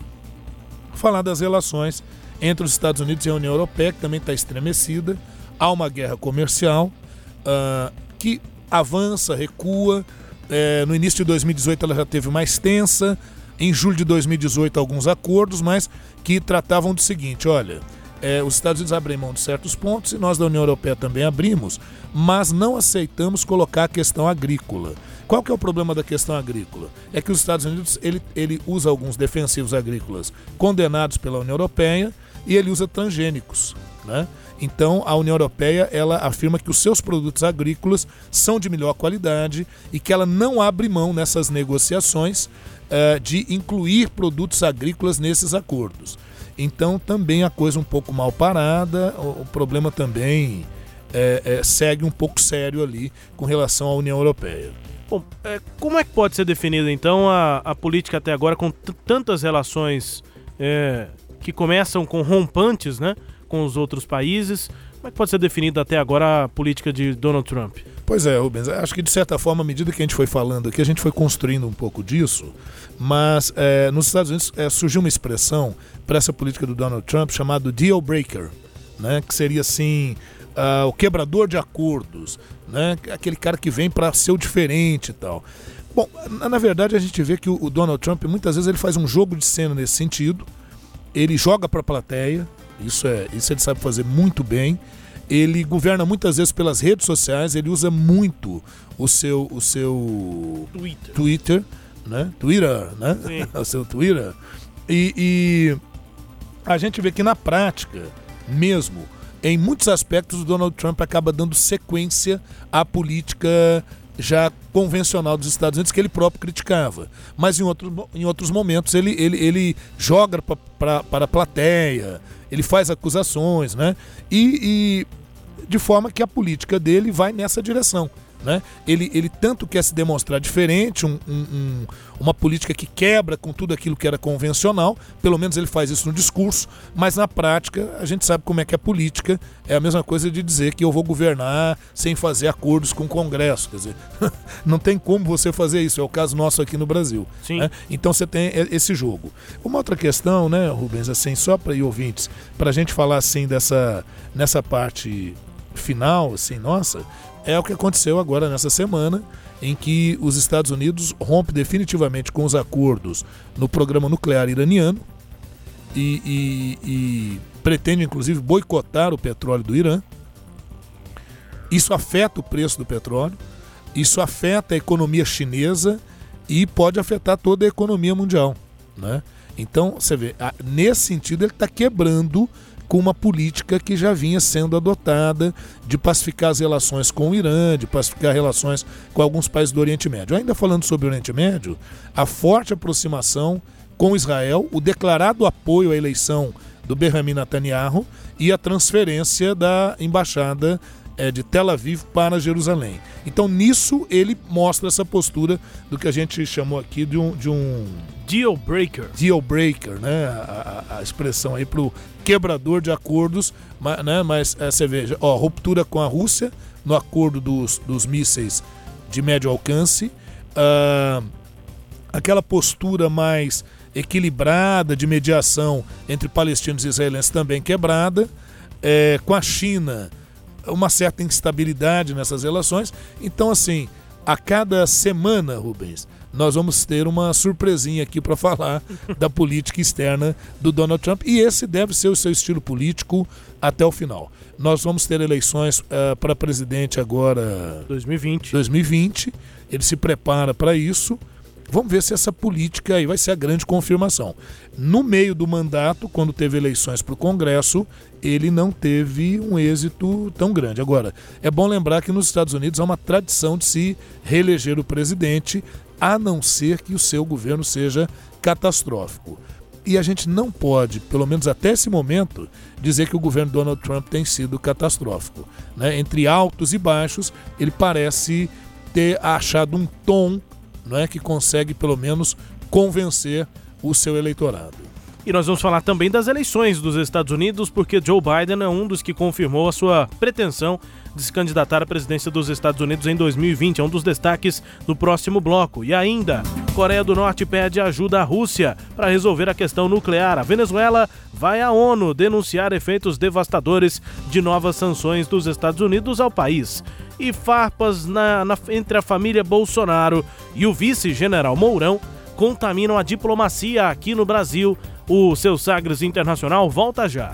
falar das relações entre os Estados Unidos e a União Europeia, que também está estremecida. Há uma guerra comercial uh, que avança, recua. É, no início de 2018 ela já teve mais tensa. Em julho de 2018 alguns acordos, mas que tratavam do seguinte: olha, é, os Estados Unidos abrem mão de certos pontos e nós da União Europeia também abrimos, mas não aceitamos colocar a questão agrícola. Qual que é o problema da questão agrícola? É que os Estados Unidos ele, ele usa alguns defensivos agrícolas condenados pela União Europeia e ele usa transgênicos, né? Então, a União Europeia ela afirma que os seus produtos agrícolas são de melhor qualidade e que ela não abre mão nessas negociações uh, de incluir produtos agrícolas nesses acordos. Então, também a coisa um pouco mal parada, o, problema também é, é, segue um pouco sério ali com relação à União Europeia. Bom, é, como é que pode ser definida então a, a política até agora com tantas relações é, que começam com rompantes, né? com os outros países. Como é que pode ser definida até agora a política de Donald Trump? Pois é, Rubens, acho que de certa forma, à medida que a gente foi falando aqui, a gente foi construindo um pouco disso, mas é, nos Estados Unidos é, surgiu uma expressão para essa política do Donald Trump chamado deal breaker, né, que seria assim, uh, o quebrador de acordos, né, aquele cara que vem para ser o diferente e tal. Bom, na, verdade a gente vê que o, o Donald Trump muitas vezes ele faz um jogo de cena nesse sentido, ele joga para a plateia, isso, é, isso ele sabe fazer muito bem. Ele governa muitas vezes pelas redes sociais, ele usa muito o seu, o seu Twitter, Twitter né? Twitter, né? o seu Twitter. E, e a gente vê que na prática, mesmo, em muitos aspectos, o Donald Trump acaba dando sequência à política já convencional dos Estados Unidos que ele próprio criticava. Mas em, outro, em outros momentos ele, ele, ele joga para a plateia, ele faz acusações, né? E, e de forma que a política dele vai nessa direção. Né? Ele, ele tanto quer se demonstrar diferente, um, um, uma política que quebra com tudo aquilo que era convencional, pelo menos ele faz isso no discurso, mas na prática a gente sabe como é que a política, é a mesma coisa de dizer que eu vou governar sem fazer acordos com o Congresso. Quer dizer, não tem como você fazer isso, é o caso nosso aqui no Brasil. Né? Então você tem esse jogo. Uma outra questão, né, Rubens, assim, só para ir ouvintes, para a gente falar assim dessa nessa parte final, assim, nossa, é o que aconteceu agora nessa semana, em que os Estados Unidos rompe definitivamente com os acordos no programa nuclear iraniano e, e, e pretende, inclusive, boicotar o petróleo do Irã. Isso afeta o preço do petróleo, isso afeta a economia chinesa e pode afetar toda a economia mundial. Né? Então, você vê, nesse sentido, ele está quebrando com uma política que já vinha sendo adotada de pacificar as relações com o Irã, de pacificar relações com alguns países do Oriente Médio. Ainda falando sobre o Oriente Médio, a forte aproximação com Israel, o declarado apoio à eleição do Benjamin Netanyahu e a transferência da embaixada é, de Tel Aviv para Jerusalém. Então, nisso, ele mostra essa postura do que a gente chamou aqui de um. De um deal breaker. Deal breaker, né? A, a, a expressão aí para o quebrador de acordos, mas, né? mas é, você veja, ó, ruptura com a Rússia no acordo dos, dos mísseis de médio alcance, uh, aquela postura mais equilibrada de mediação entre palestinos e israelenses também quebrada, é, com a China uma certa instabilidade nessas relações. Então, assim, a cada semana, Rubens, nós vamos ter uma surpresinha aqui para falar da política externa do Donald Trump. E esse deve ser o seu estilo político até o final. Nós vamos ter eleições uh, para presidente agora. 2020. 2020. Ele se prepara para isso. Vamos ver se essa política aí vai ser a grande confirmação. No meio do mandato, quando teve eleições para o Congresso, ele não teve um êxito tão grande. Agora, é bom lembrar que nos Estados Unidos há uma tradição de se reeleger o presidente, a não ser que o seu governo seja catastrófico. E a gente não pode, pelo menos até esse momento, dizer que o governo Donald Trump tem sido catastrófico. Né? Entre altos e baixos, ele parece ter achado um tom não é que consegue pelo menos convencer o seu eleitorado. E nós vamos falar também das eleições dos Estados Unidos, porque Joe Biden é um dos que confirmou a sua pretensão de se candidatar à presidência dos Estados Unidos em 2020. É um dos destaques do próximo bloco. E ainda, Coreia do Norte pede ajuda à Rússia para resolver a questão nuclear. A Venezuela vai à ONU denunciar efeitos devastadores de novas sanções dos Estados Unidos ao país e farpas na, na, entre a família Bolsonaro e o vice-general Mourão contaminam a diplomacia aqui no Brasil. O seu Sagres Internacional volta já.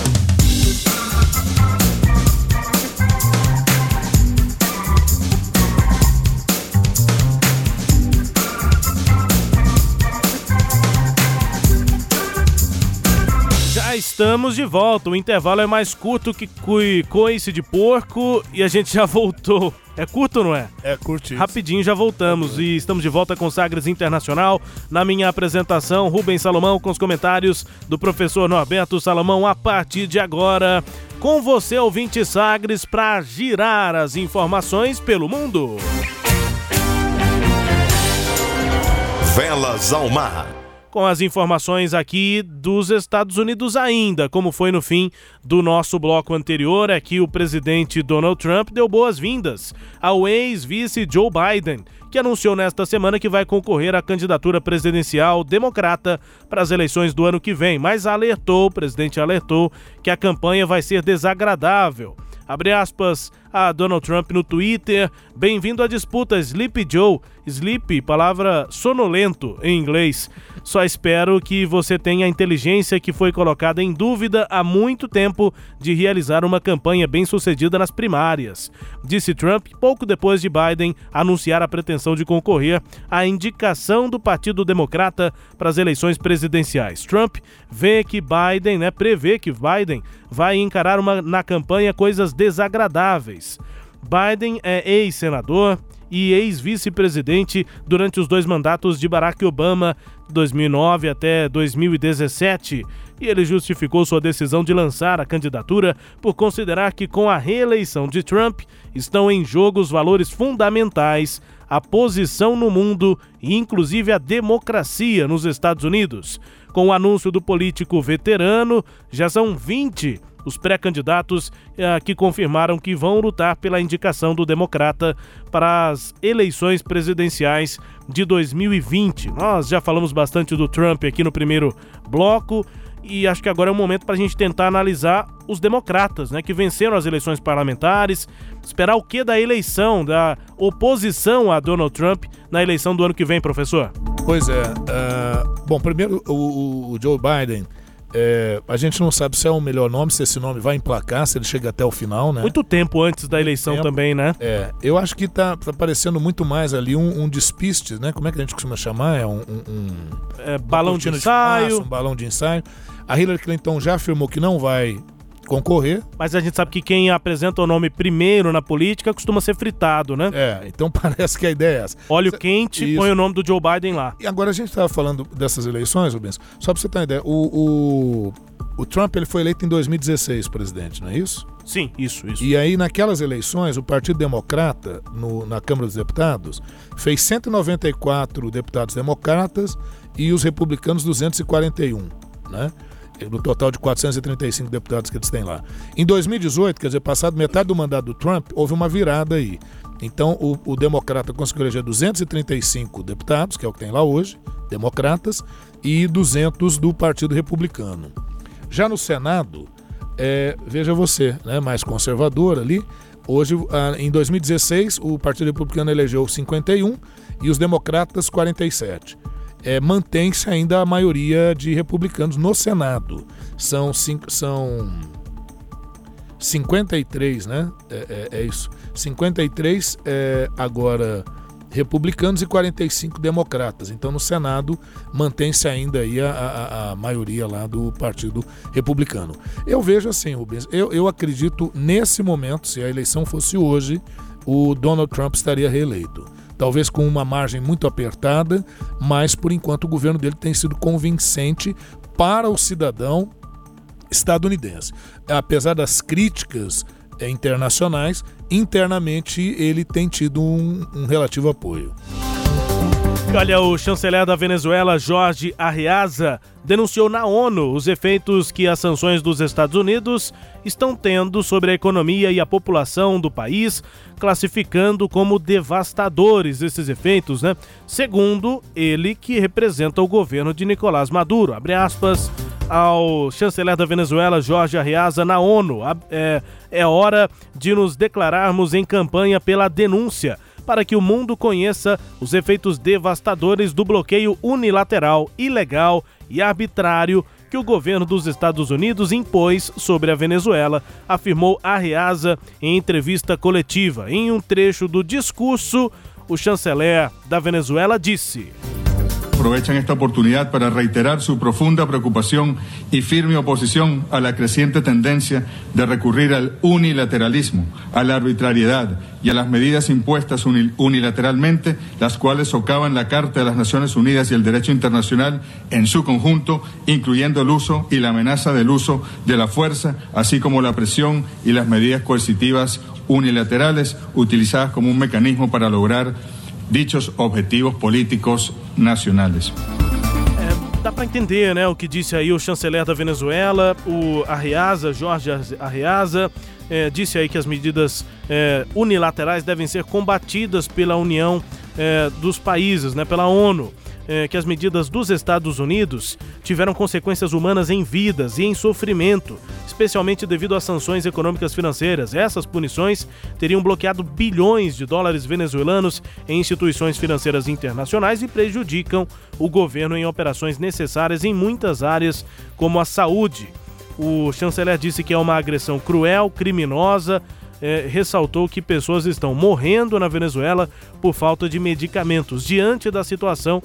Estamos de volta. O intervalo é mais curto que coice de porco e a gente já voltou. É curto ou não é? É curtinho. Rapidinho já voltamos e estamos de volta com Sagres Internacional. Na minha apresentação, Rubens Salomão com os comentários do professor Norberto Salomão a partir de agora. Com você, ouvinte Sagres, para girar as informações pelo mundo. Velas ao mar com as informações aqui dos Estados Unidos ainda, como foi no fim do nosso bloco anterior, é que o presidente Donald Trump deu boas-vindas ao ex-vice Joe Biden, que anunciou nesta semana que vai concorrer à candidatura presidencial democrata para as eleições do ano que vem, mas alertou, o presidente alertou, que a campanha vai ser desagradável. Abre aspas a Donald Trump no Twitter. Bem-vindo à disputa Sleepy Joe. Sleepy, palavra sonolento em inglês. Só espero que você tenha a inteligência que foi colocada em dúvida há muito tempo de realizar uma campanha bem-sucedida nas primárias, disse Trump pouco depois de Biden anunciar a pretensão de concorrer à indicação do Partido Democrata para as eleições presidenciais. Trump vê que Biden, né, prevê que Biden vai encarar uma, na campanha coisas desagradáveis. Biden é ex-senador e ex-vice-presidente durante os dois mandatos de Barack Obama, 2009 até 2017, e ele justificou sua decisão de lançar a candidatura por considerar que com a reeleição de Trump estão em jogo os valores fundamentais, a posição no mundo e inclusive a democracia nos Estados Unidos. Com o anúncio do político veterano, já são 20 os pré-candidatos eh, que confirmaram que vão lutar pela indicação do democrata para as eleições presidenciais de 2020. Nós já falamos bastante do Trump aqui no primeiro bloco e acho que agora é o momento para a gente tentar analisar os democratas, né, que venceram as eleições parlamentares, esperar o que da eleição, da oposição a Donald Trump na eleição do ano que vem, professor? Pois é. Uh, bom, primeiro o, o Joe Biden é, a gente não sabe se é o melhor nome, se esse nome vai emplacar, se ele chega até o final, né? Muito tempo antes da eleição tempo. também, né? É, eu acho que tá, tá parecendo muito mais ali um, um, despiste, né? Como é que a gente costuma chamar? É um... um, é, balão de ensaio. De fumaça, um balão de ensaio. A Hillary Clinton já afirmou que não vai concorrer. Mas a gente sabe que quem apresenta o nome primeiro na política costuma ser fritado, né? É, então parece que a ideia é essa. Óleo quente, Isso. põe o nome do Joe Biden lá. E agora a gente estava falando dessas eleições, Rubens, só para você ter uma ideia, o, o, o Trump ele foi eleito em 2016 presidente, não é isso? Sim, isso, isso. E aí, naquelas eleições, o Partido Democrata, no, na Câmara dos Deputados, fez 194 deputados democratas e os republicanos 241, né? No total de 435 deputados que eles têm lá. Em 2018, quer dizer, passado metade do mandato do Trump, houve uma virada aí. Então, o, o democrata conseguiu eleger 235 deputados, que é o que tem lá hoje, democratas, e 200 do Partido Republicano. Já no Senado, é, veja você, né, mais conservador ali, hoje, em 2016, o Partido Republicano elegeu 51 e os democratas 47 é, mantém-se ainda a maioria de republicanos no Senado. São, cinco, são 53, né? É, é, é isso. 53 é, agora republicanos e 45 democratas. Então, no Senado, mantém-se ainda aí a, a, a, maioria lá do Partido Republicano. Eu vejo assim, Rubens, eu, eu acredito nesse momento, se a eleição fosse hoje, o Donald Trump estaria reeleito talvez com uma margem muito apertada, mas por enquanto o governo dele tem sido convincente para o cidadão estadunidense. Apesar das críticas eh, internacionais, internamente ele tem tido um, um relativo apoio. Olha, o chanceler da Venezuela, Jorge Arriaza, denunciou na ONU os efeitos que as sanções dos Estados Unidos estão tendo sobre a economia e a população do país, classificando como devastadores esses efeitos, né? Segundo ele, que representa o governo de Nicolás Maduro. Abre aspas ao chanceler da Venezuela, Jorge Arriaza, na ONU. É, é hora de nos declararmos em campanha pela denúncia para que o mundo conheça os efeitos devastadores do bloqueio unilateral, ilegal e arbitrário que o governo dos Estados Unidos impôs sobre a Venezuela, afirmou Arreasa em entrevista coletiva. Em um trecho do discurso, o chanceler da Venezuela disse aprovechan esta oportunidad para reiterar su profunda preocupación y firme oposición a la creciente tendencia de recurrir al unilateralismo, a la arbitrariedad y a las medidas impuestas unilateralmente, las cuales socavan la Carta de las Naciones Unidas y el derecho internacional en su conjunto, incluyendo el uso y la amenaza del uso de la fuerza, así como la presión y las medidas coercitivas unilaterales utilizadas como un mecanismo para lograr dichos objetivos políticos nacionais. É, dá para entender, né, o que disse aí o chanceler da Venezuela, o Arriaza, Jorge Arriaza, é, disse aí que as medidas é, unilaterais devem ser combatidas pela União é, dos países, né, pela ONU, é, que as medidas dos Estados Unidos tiveram consequências humanas em vidas e em sofrimento, especialmente devido às sanções econômicas financeiras. Essas punições teriam bloqueado bilhões de dólares venezuelanos em instituições financeiras internacionais e prejudicam o governo em operações necessárias em muitas áreas, como a saúde. O chanceler disse que é uma agressão cruel, criminosa é, ressaltou que pessoas estão morrendo na Venezuela por falta de medicamentos. Diante da situação,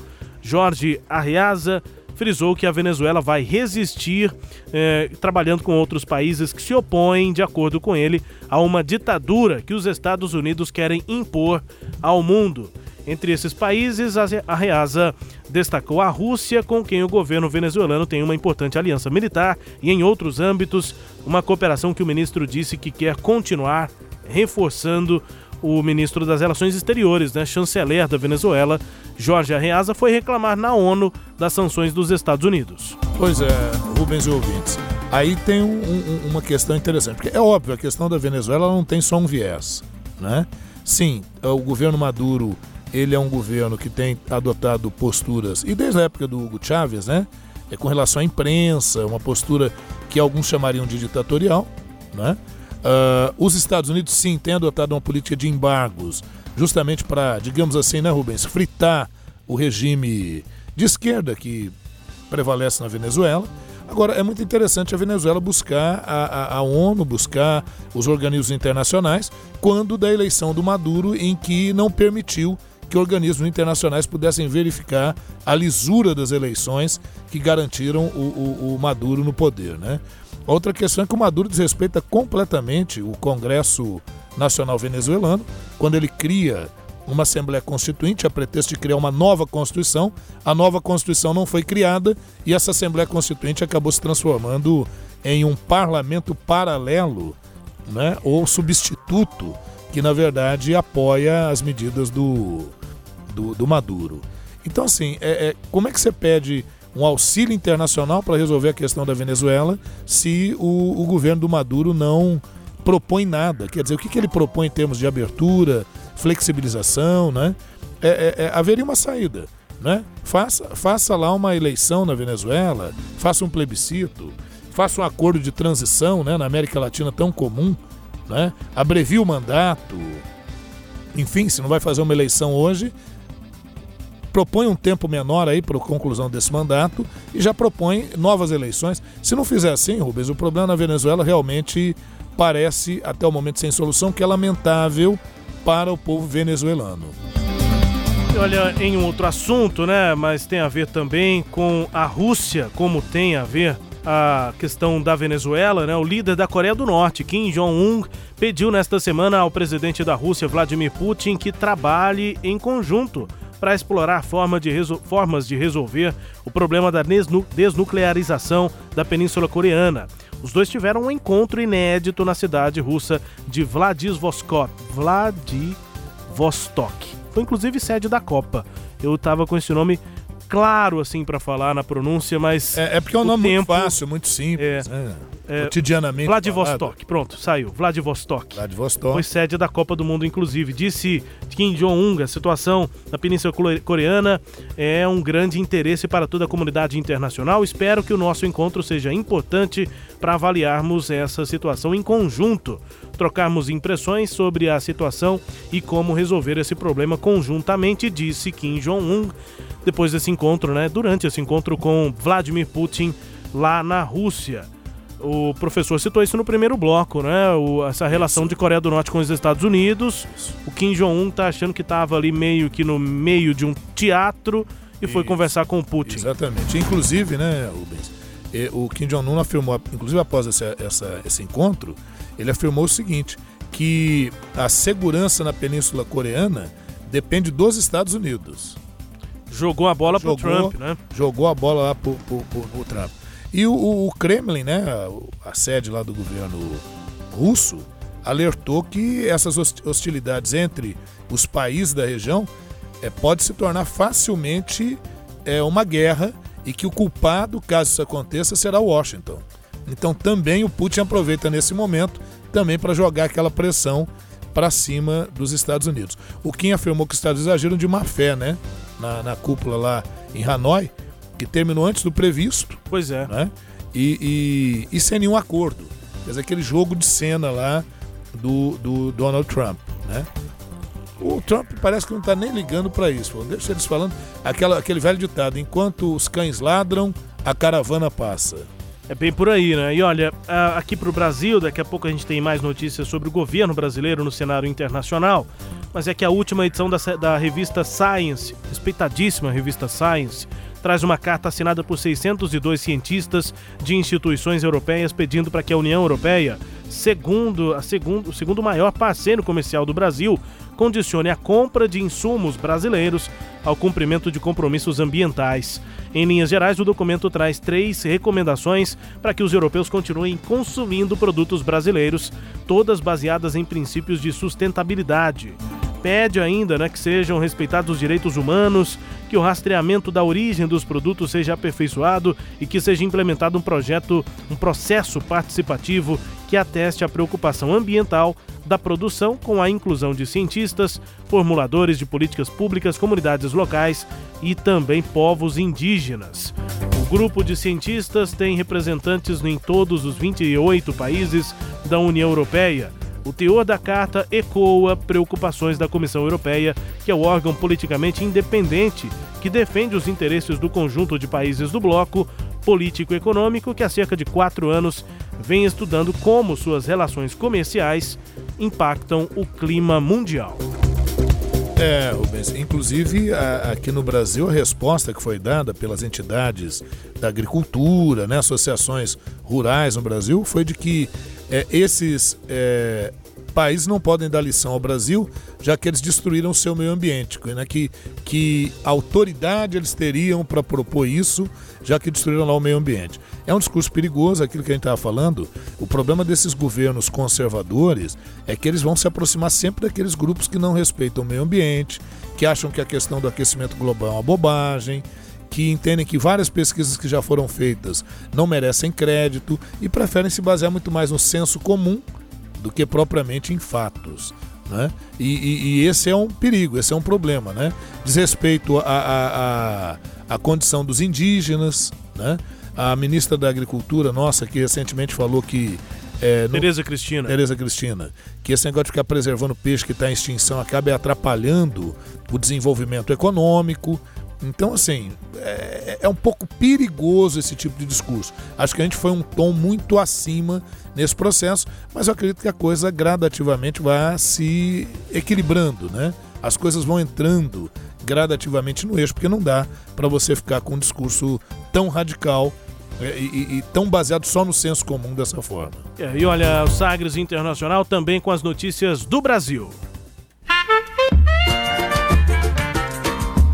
Jorge Arriaza frisou que a Venezuela vai resistir, é, trabalhando com outros países que se opõem, de acordo com ele, a uma ditadura que os Estados Unidos querem impor ao mundo. Entre esses países, a destacou a Rússia, com quem o governo venezuelano tem uma importante aliança militar e, em outros âmbitos, uma cooperação que o ministro disse que quer continuar reforçando. O ministro das Relações Exteriores, né, chanceler da Venezuela, Jorge Arreaza, foi reclamar na ONU das sanções dos Estados Unidos. Pois é, Rubens e ouvintes. Aí tem um, um, uma questão interessante, porque é óbvio, a questão da Venezuela não tem só um viés. Né? Sim, o governo Maduro ele é um governo que tem adotado posturas, e desde a época do Hugo Chávez, né? É com relação à imprensa, uma postura que alguns chamariam de ditatorial, né? Uh, os Estados Unidos, sim, têm adotado uma política de embargos, justamente para, digamos assim, né, Rubens, fritar o regime de esquerda que prevalece na Venezuela. Agora, é muito interessante a Venezuela buscar a, a, a, ONU, buscar os organismos internacionais, quando da eleição do Maduro, em que não permitiu que organismos internacionais pudessem verificar a lisura das eleições que garantiram o, o, o Maduro no poder. Né? Outra questão é que o Maduro desrespeita completamente o Congresso Nacional Venezuelano, quando ele cria uma Assembleia Constituinte a pretexto de criar uma nova Constituição. A nova Constituição não foi criada e essa Assembleia Constituinte acabou se transformando em um parlamento paralelo né, ou substituto que na verdade apoia as medidas do, do, do Maduro. Então, assim, é, é, como é que você pede um auxílio internacional para resolver a questão da Venezuela se o, o, governo do Maduro não propõe nada? Quer dizer, o que, que ele propõe em termos de abertura, flexibilização, né? É, é, é, haveria uma saída. Né? Faça, faça lá uma eleição na Venezuela, faça um plebiscito, faça um acordo de transição né, na América Latina tão comum né? abrevia o mandato. Enfim, se não vai fazer uma eleição hoje, propõe um tempo menor aí para a conclusão desse mandato e já propõe novas eleições. Se não fizer assim, Rubens, o problema na Venezuela realmente parece, até o momento, sem solução, que é lamentável para o povo venezuelano. Olha, em um outro assunto, né, mas tem a ver também com a Rússia, como tem a ver a questão da Venezuela, né, o líder da Coreia do Norte, Kim Jong-un, pediu nesta semana ao presidente da Rússia, Vladimir Putin, que trabalhe em conjunto para explorar forma de formas de resolver o problema da desnuclearização da Península Coreana. Os dois tiveram um encontro inédito na cidade russa de Vladivostok. Vladivostok. Foi inclusive sede da Copa. Eu estava com esse nome claro assim para falar na pronúncia, mas. É, é porque é um nome tempo, muito fácil, muito simples. É, né? é, cotidianamente. Vladivostok, falado. pronto, saiu. Vladivostok. Vladivostok. Foi sede da Copa do Mundo, inclusive. Disse Kim Jong-un, a situação na Península Coreana é um grande interesse para toda a comunidade internacional. Espero que o nosso encontro seja importante para avaliarmos essa situação em conjunto, trocarmos impressões sobre a situação e como resolver esse problema conjuntamente, disse Kim Jong-un depois desse encontro, né? Durante esse encontro com Vladimir Putin lá na Rússia. O professor citou isso no primeiro bloco, né? O, essa relação de Coreia do Norte com os Estados Unidos. O Kim Jong-un tá achando que estava ali meio que no meio de um teatro e foi conversar com o Putin. Exatamente. Inclusive, né, Rubens, o Kim Jong-un afirmou, inclusive após essa, essa, esse encontro, ele afirmou o seguinte, que a segurança na Península Coreana depende dos Estados Unidos. Jogou a bola jogou, pro Trump, né? Jogou a bola lá pro, pro, pro, pro Trump. E o, o, Kremlin, né, a, sede lá do governo russo, alertou que essas hostilidades entre os países da região é, pode se tornar facilmente é, uma guerra e que o culpado, caso isso aconteça, será Washington. Então também o Putin aproveita nesse momento também para jogar aquela pressão para cima dos Estados Unidos. O Kim afirmou que os Estados Unidos agiram de má fé, né? Na, na cúpula lá em Hanoi, que terminou antes do previsto. Pois é. Né? E, e, e sem nenhum acordo. Dizer, aquele jogo de cena lá do, do Donald Trump, né? O Trump parece que não está nem ligando para isso. Deixa eles falando aquela, aquele velho ditado: enquanto os cães ladram, a caravana passa. É bem por aí, né? E olha, aqui para o Brasil, daqui a pouco a gente tem mais notícias sobre o governo brasileiro no cenário internacional, mas é que a última edição da, da revista Science, respeitadíssima revista Science, traz uma carta assinada por 602 cientistas de instituições europeias pedindo para que a União Europeia, segundo, a segundo, o segundo maior parceiro comercial do Brasil, condicione a compra de insumos brasileiros ao cumprimento de compromissos ambientais. Em linhas gerais, o documento traz três recomendações para que os europeus continuem consumindo produtos brasileiros, todas baseadas em princípios de sustentabilidade. Pede ainda né, que sejam respeitados os direitos humanos, que o rastreamento da origem dos produtos seja aperfeiçoado e que seja implementado um projeto, um processo participativo que ateste a preocupação ambiental da produção com a inclusão de cientistas, formuladores de políticas públicas, comunidades locais e também povos indígenas. O grupo de cientistas tem representantes em todos os 28 países da União Europeia. O teor da carta ecoa preocupações da Comissão Europeia, que é o órgão politicamente independente que defende os interesses do conjunto de países do bloco político-econômico que há cerca de quatro anos vem estudando como suas relações comerciais impactam o clima mundial. É, Rubens, inclusive a, aqui no Brasil a resposta que foi dada pelas entidades da agricultura, né, associações rurais no Brasil, foi de que é, esses é, países não podem dar lição ao Brasil, já que eles destruíram o seu meio ambiente, né, que, que autoridade eles teriam para propor isso, já que destruíram lá o meio ambiente. É um discurso perigoso, aquilo que a gente estava falando. O problema desses governos conservadores é que eles vão se aproximar sempre daqueles grupos que não respeitam o meio ambiente, que acham que a questão do aquecimento global é uma bobagem, que entendem que várias pesquisas que já foram feitas não merecem crédito e preferem se basear muito mais no senso comum do que propriamente em fatos. Né? E, e, e esse é um perigo, esse é um problema. Né? Diz respeito à condição dos indígenas, né? A ministra da Agricultura, nossa, que recentemente falou que. É, Tereza Cristina. Tereza Cristina. Que esse negócio de ficar preservando peixe que está em extinção acaba atrapalhando o desenvolvimento econômico. Então, assim, é, é, um pouco perigoso esse tipo de discurso. Acho que a gente foi um tom muito acima nesse processo, mas eu acredito que a coisa gradativamente vai se equilibrando, né? As coisas vão entrando gradativamente no eixo, porque não dá para você ficar com um discurso tão radical é, e, e, e, tão baseado só no senso comum dessa forma. É, e olha, o Sagres Internacional também com as notícias do Brasil.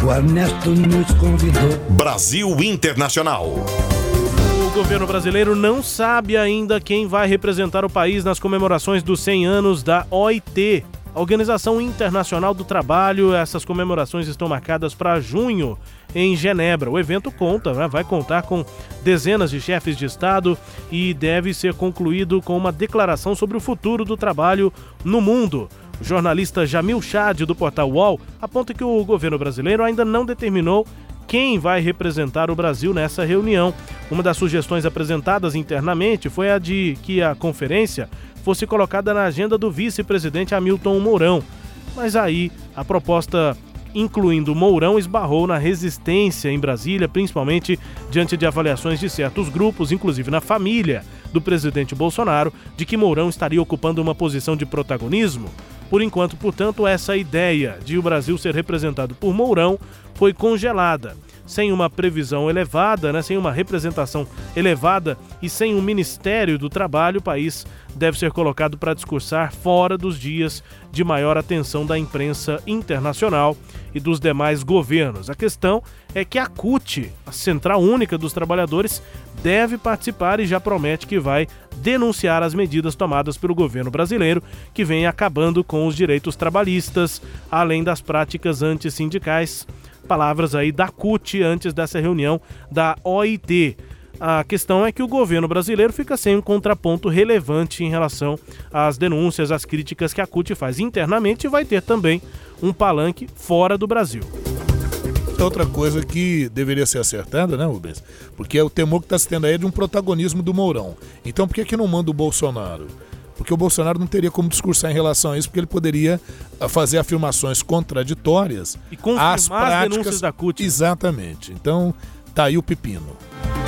O Ernesto nos convidou. Brasil Internacional. O governo brasileiro não sabe ainda quem vai representar o país nas comemorações dos 100 anos da OIT, a Organização Internacional do Trabalho. Essas comemorações estão marcadas para junho em Genebra. O evento conta, né, vai contar com dezenas de chefes de Estado e deve ser concluído com uma declaração sobre o futuro do trabalho no mundo. O jornalista Jamil Chad, do portal UOL, aponta que o governo brasileiro ainda não determinou quem vai representar o Brasil nessa reunião. Uma das sugestões apresentadas internamente foi a de que a conferência fosse colocada na agenda do vice-presidente Hamilton Mourão. Mas aí a proposta incluindo Mourão, esbarrou na resistência em Brasília, principalmente diante de avaliações de certos grupos, inclusive na família do presidente Bolsonaro, de que Mourão estaria ocupando uma posição de protagonismo. Por enquanto, portanto, essa ideia de o Brasil ser representado por Mourão foi congelada sem uma previsão elevada, né, sem uma representação elevada e sem um Ministério do Trabalho, o país deve ser colocado para discursar fora dos dias de maior atenção da imprensa internacional e dos demais governos. A questão é que a CUT, a Central Única dos Trabalhadores, deve participar e já promete que vai denunciar as medidas tomadas pelo governo brasileiro, que vem acabando com os direitos trabalhistas, além das práticas antissindicais palavras aí da CUT antes dessa reunião da OIT. A questão é que o governo brasileiro fica sem um contraponto relevante em relação às denúncias, às críticas que a CUT faz internamente e vai ter também um palanque fora do Brasil. Outra coisa que deveria ser acertada, né, Rubens? Porque é o temor que está se tendo aí de um protagonismo do Mourão. Então por que, que não manda o Bolsonaro? Porque o Bolsonaro não teria como discursar em relação a isso, porque ele poderia ah, fazer afirmações contraditórias e confirmar às práticas as denúncias da CUT. Exatamente. Então, tá aí o pepino.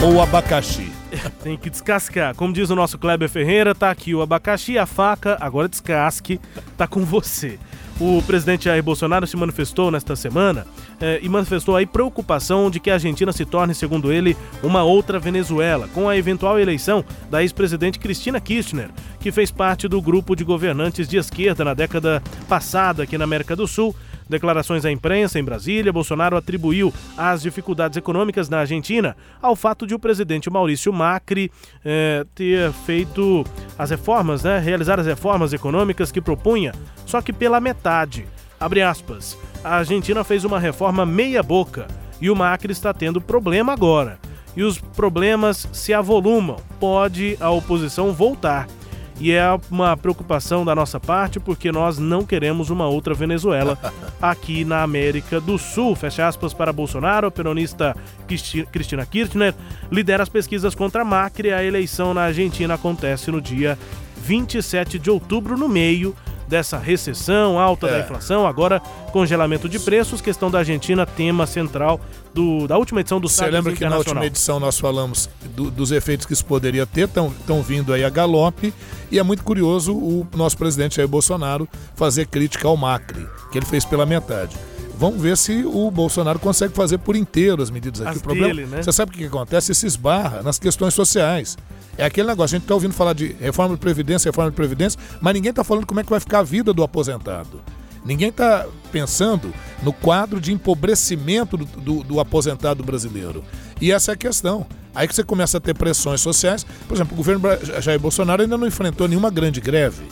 Ou o abacaxi. Tem que descascar. Como diz o nosso Kleber Ferreira, tá aqui o abacaxi, a faca, agora descasque, tá com você. O presidente Jair Bolsonaro se manifestou nesta semana eh, e manifestou aí preocupação de que a Argentina se torne, segundo ele, uma outra Venezuela, com a eventual eleição da ex-presidente Cristina Kirchner, que fez parte do grupo de governantes de esquerda na década passada aqui na América do Sul. Declarações à imprensa em Brasília, Bolsonaro atribuiu as dificuldades econômicas na Argentina ao fato de o presidente Maurício Macri eh, ter feito as reformas, né, realizar as reformas econômicas que propunha, só que pela metade. Abre aspas. A Argentina fez uma reforma meia boca e o Macri está tendo problema agora. E os problemas se avolumam. Pode a oposição voltar. E é uma preocupação da nossa parte porque nós não queremos uma outra Venezuela aqui na América do Sul. Fecha aspas para Bolsonaro, a peronista Cristi- Cristina Kirchner lidera as pesquisas contra Macri. A eleição na Argentina acontece no dia 27 de outubro, no meio dessa recessão alta da É. inflação, agora congelamento de preços, questão da Argentina, tema central do, da última edição do Você lembra que na última edição nós falamos do- dos efeitos que isso poderia ter, estão vindo aí a galope, e é muito curioso o nosso presidente Jair Bolsonaro fazer crítica ao Macri, que ele fez pela metade. Vamos ver se o Bolsonaro consegue fazer por inteiro as medidas aqui. As o problema, dele, né? Você sabe o que, acontece? Isso esbarra nas questões sociais. É aquele negócio, a gente está ouvindo falar de reforma de Previdência, reforma de Previdência, mas ninguém está falando como é que vai ficar a vida do aposentado. Ninguém está pensando no quadro de empobrecimento do, do- do aposentado brasileiro. E essa é a questão. Aí que você começa a ter pressões sociais. Por exemplo, o governo Jair Bolsonaro ainda não enfrentou nenhuma grande greve.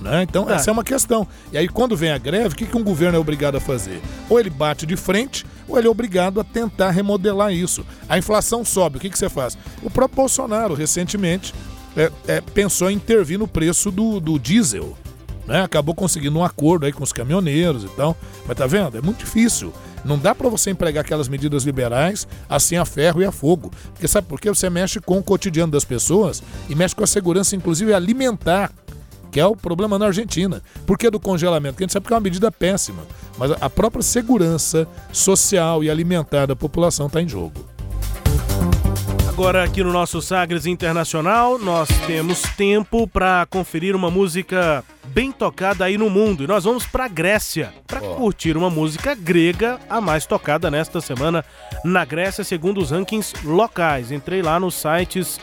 Né? Então, essa é uma questão. E aí, quando vem a greve, o que, que um governo é obrigado a fazer? Ou ele bate de frente, ou ele é obrigado a tentar remodelar isso. A inflação sobe, o que, que você faz? O próprio Bolsonaro, recentemente, é, é, pensou em intervir no preço do, do diesel. Né? Acabou conseguindo um acordo aí com os caminhoneiros e tal. Mas tá vendo? É muito difícil. Não dá para você empregar aquelas medidas liberais assim a ferro e a fogo. Porque sabe por quê? Você mexe com o cotidiano das pessoas e mexe com a segurança, inclusive alimentar que é o problema na Argentina. Por que do congelamento? Porque a gente sabe que é uma medida péssima, mas a própria segurança social e alimentar da população está em jogo. Agora aqui no nosso Sagres Internacional, nós temos tempo para conferir uma música bem tocada aí no mundo. E nós vamos para Grécia para curtir uma música grega, a mais tocada nesta semana na Grécia, segundo os rankings locais. Entrei lá nos sites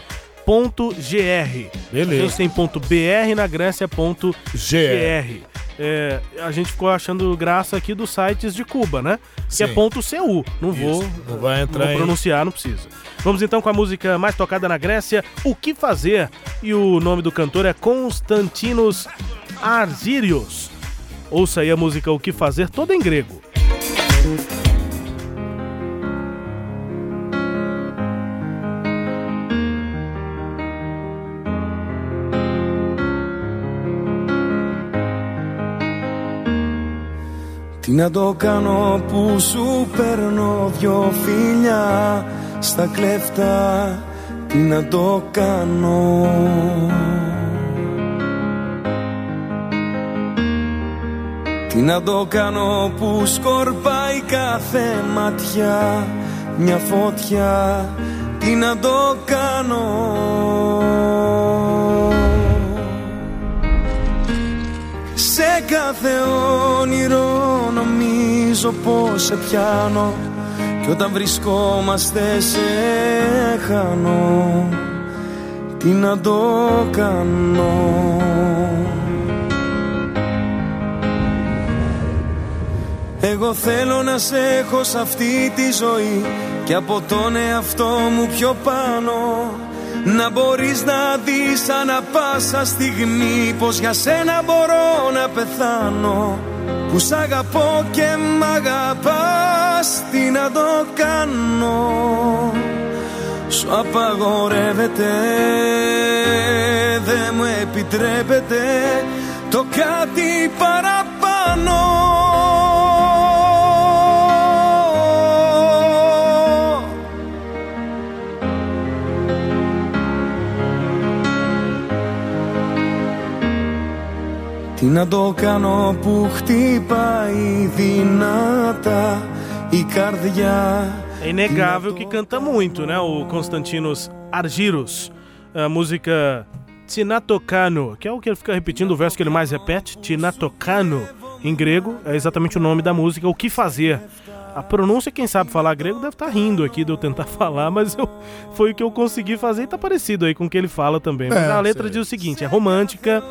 .gr. Beleza. A gente tem ponto .br na Grécia ponto .gr. É, a gente ficou achando graça aqui dos sites de Cuba, né? Que é Sim. ponto .cu. Não vou, não vai entrar em- pronunciar, não precisa. Vamos então com a música mais tocada na Grécia, O Que Fazer? E o nome do cantor é Constantinos Arzirios. Ouça aí a música O Que Fazer, toda em grego. Τι να το κάνω που σου παίρνω δυο φιλιά στα κλέφτα. Τι να το κάνω. Τι να το κάνω που σκορπάει κάθε ματιά Μια φωτιά. Τι να το κάνω Σε κάθε όνειρο νομίζω πως σε πιάνω Κι όταν βρισκόμαστε σε χάνω. Τι να το κάνω. Εγώ θέλω να σε έχω σε αυτή τη ζωή Και από τον εαυτό μου πιο πάνω Να μπορείς να δεις ανά πάσα στιγμή Πως για σένα μπορώ να πεθάνω. Που σ' αγαπώ και μ' αγαπάς Τι να το κάνω. Σου απαγορεύεται Δεν μου επιτρέπεται το κάτι παραπάνω Τι να το κάνω που χτυπάει δυνατά η καρδιά É inegável que canta muito, né? O Constantinos Argiros. A música Tinatokano, que é o que ele fica repetindo, o verso que ele mais repete, Tinatokano, em grego, é exatamente o nome da música, O Que Fazer. A pronúncia, quem sabe falar grego deve estar rindo aqui de eu tentar falar, mas eu, foi o que eu consegui fazer e tá parecido aí com o que ele fala também. Mas É, a letra sei. diz o seguinte: é romântica,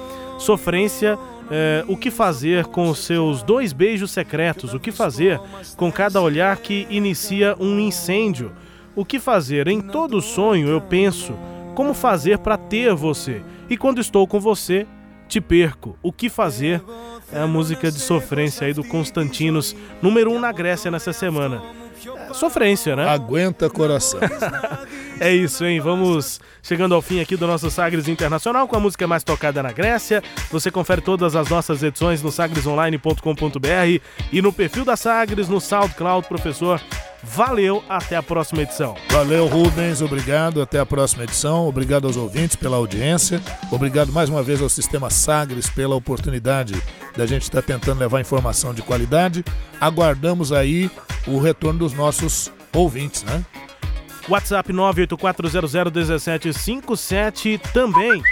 sofrência, é, o que fazer com os seus dois beijos secretos? O que fazer com cada olhar que inicia um incêndio? O que fazer? Em todo sonho eu penso como fazer para ter você. E quando estou com você, te perco. O que fazer? É a música de sofrência aí do Constantinos, número um na Grécia nessa semana. É, sofrência, né? Aguenta coração. É isso, hein? Vamos chegando ao fim aqui do nosso Sagres Internacional com a música mais tocada na Grécia. Você confere todas as nossas edições no sagresonline.com.br e no perfil da Sagres no SoundCloud, professor. Valeu, até a próxima edição. Valeu, Rubens. Obrigado. Até a próxima edição. Obrigado aos ouvintes pela audiência. Obrigado mais uma vez ao Sistema Sagres pela oportunidade da gente estar tentando levar informação de qualidade. Aguardamos aí o retorno dos nossos ouvintes, né? WhatsApp 984001757 também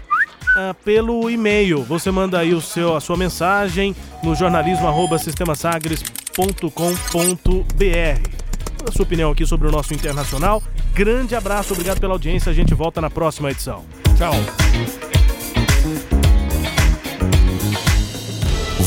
ah, pelo e-mail. Você manda aí o seu, a sua mensagem no jornalismo@sistemasagres.com.br. A sua opinião aqui sobre o nosso internacional. Grande abraço, obrigado pela audiência. A gente volta na próxima edição. Tchau.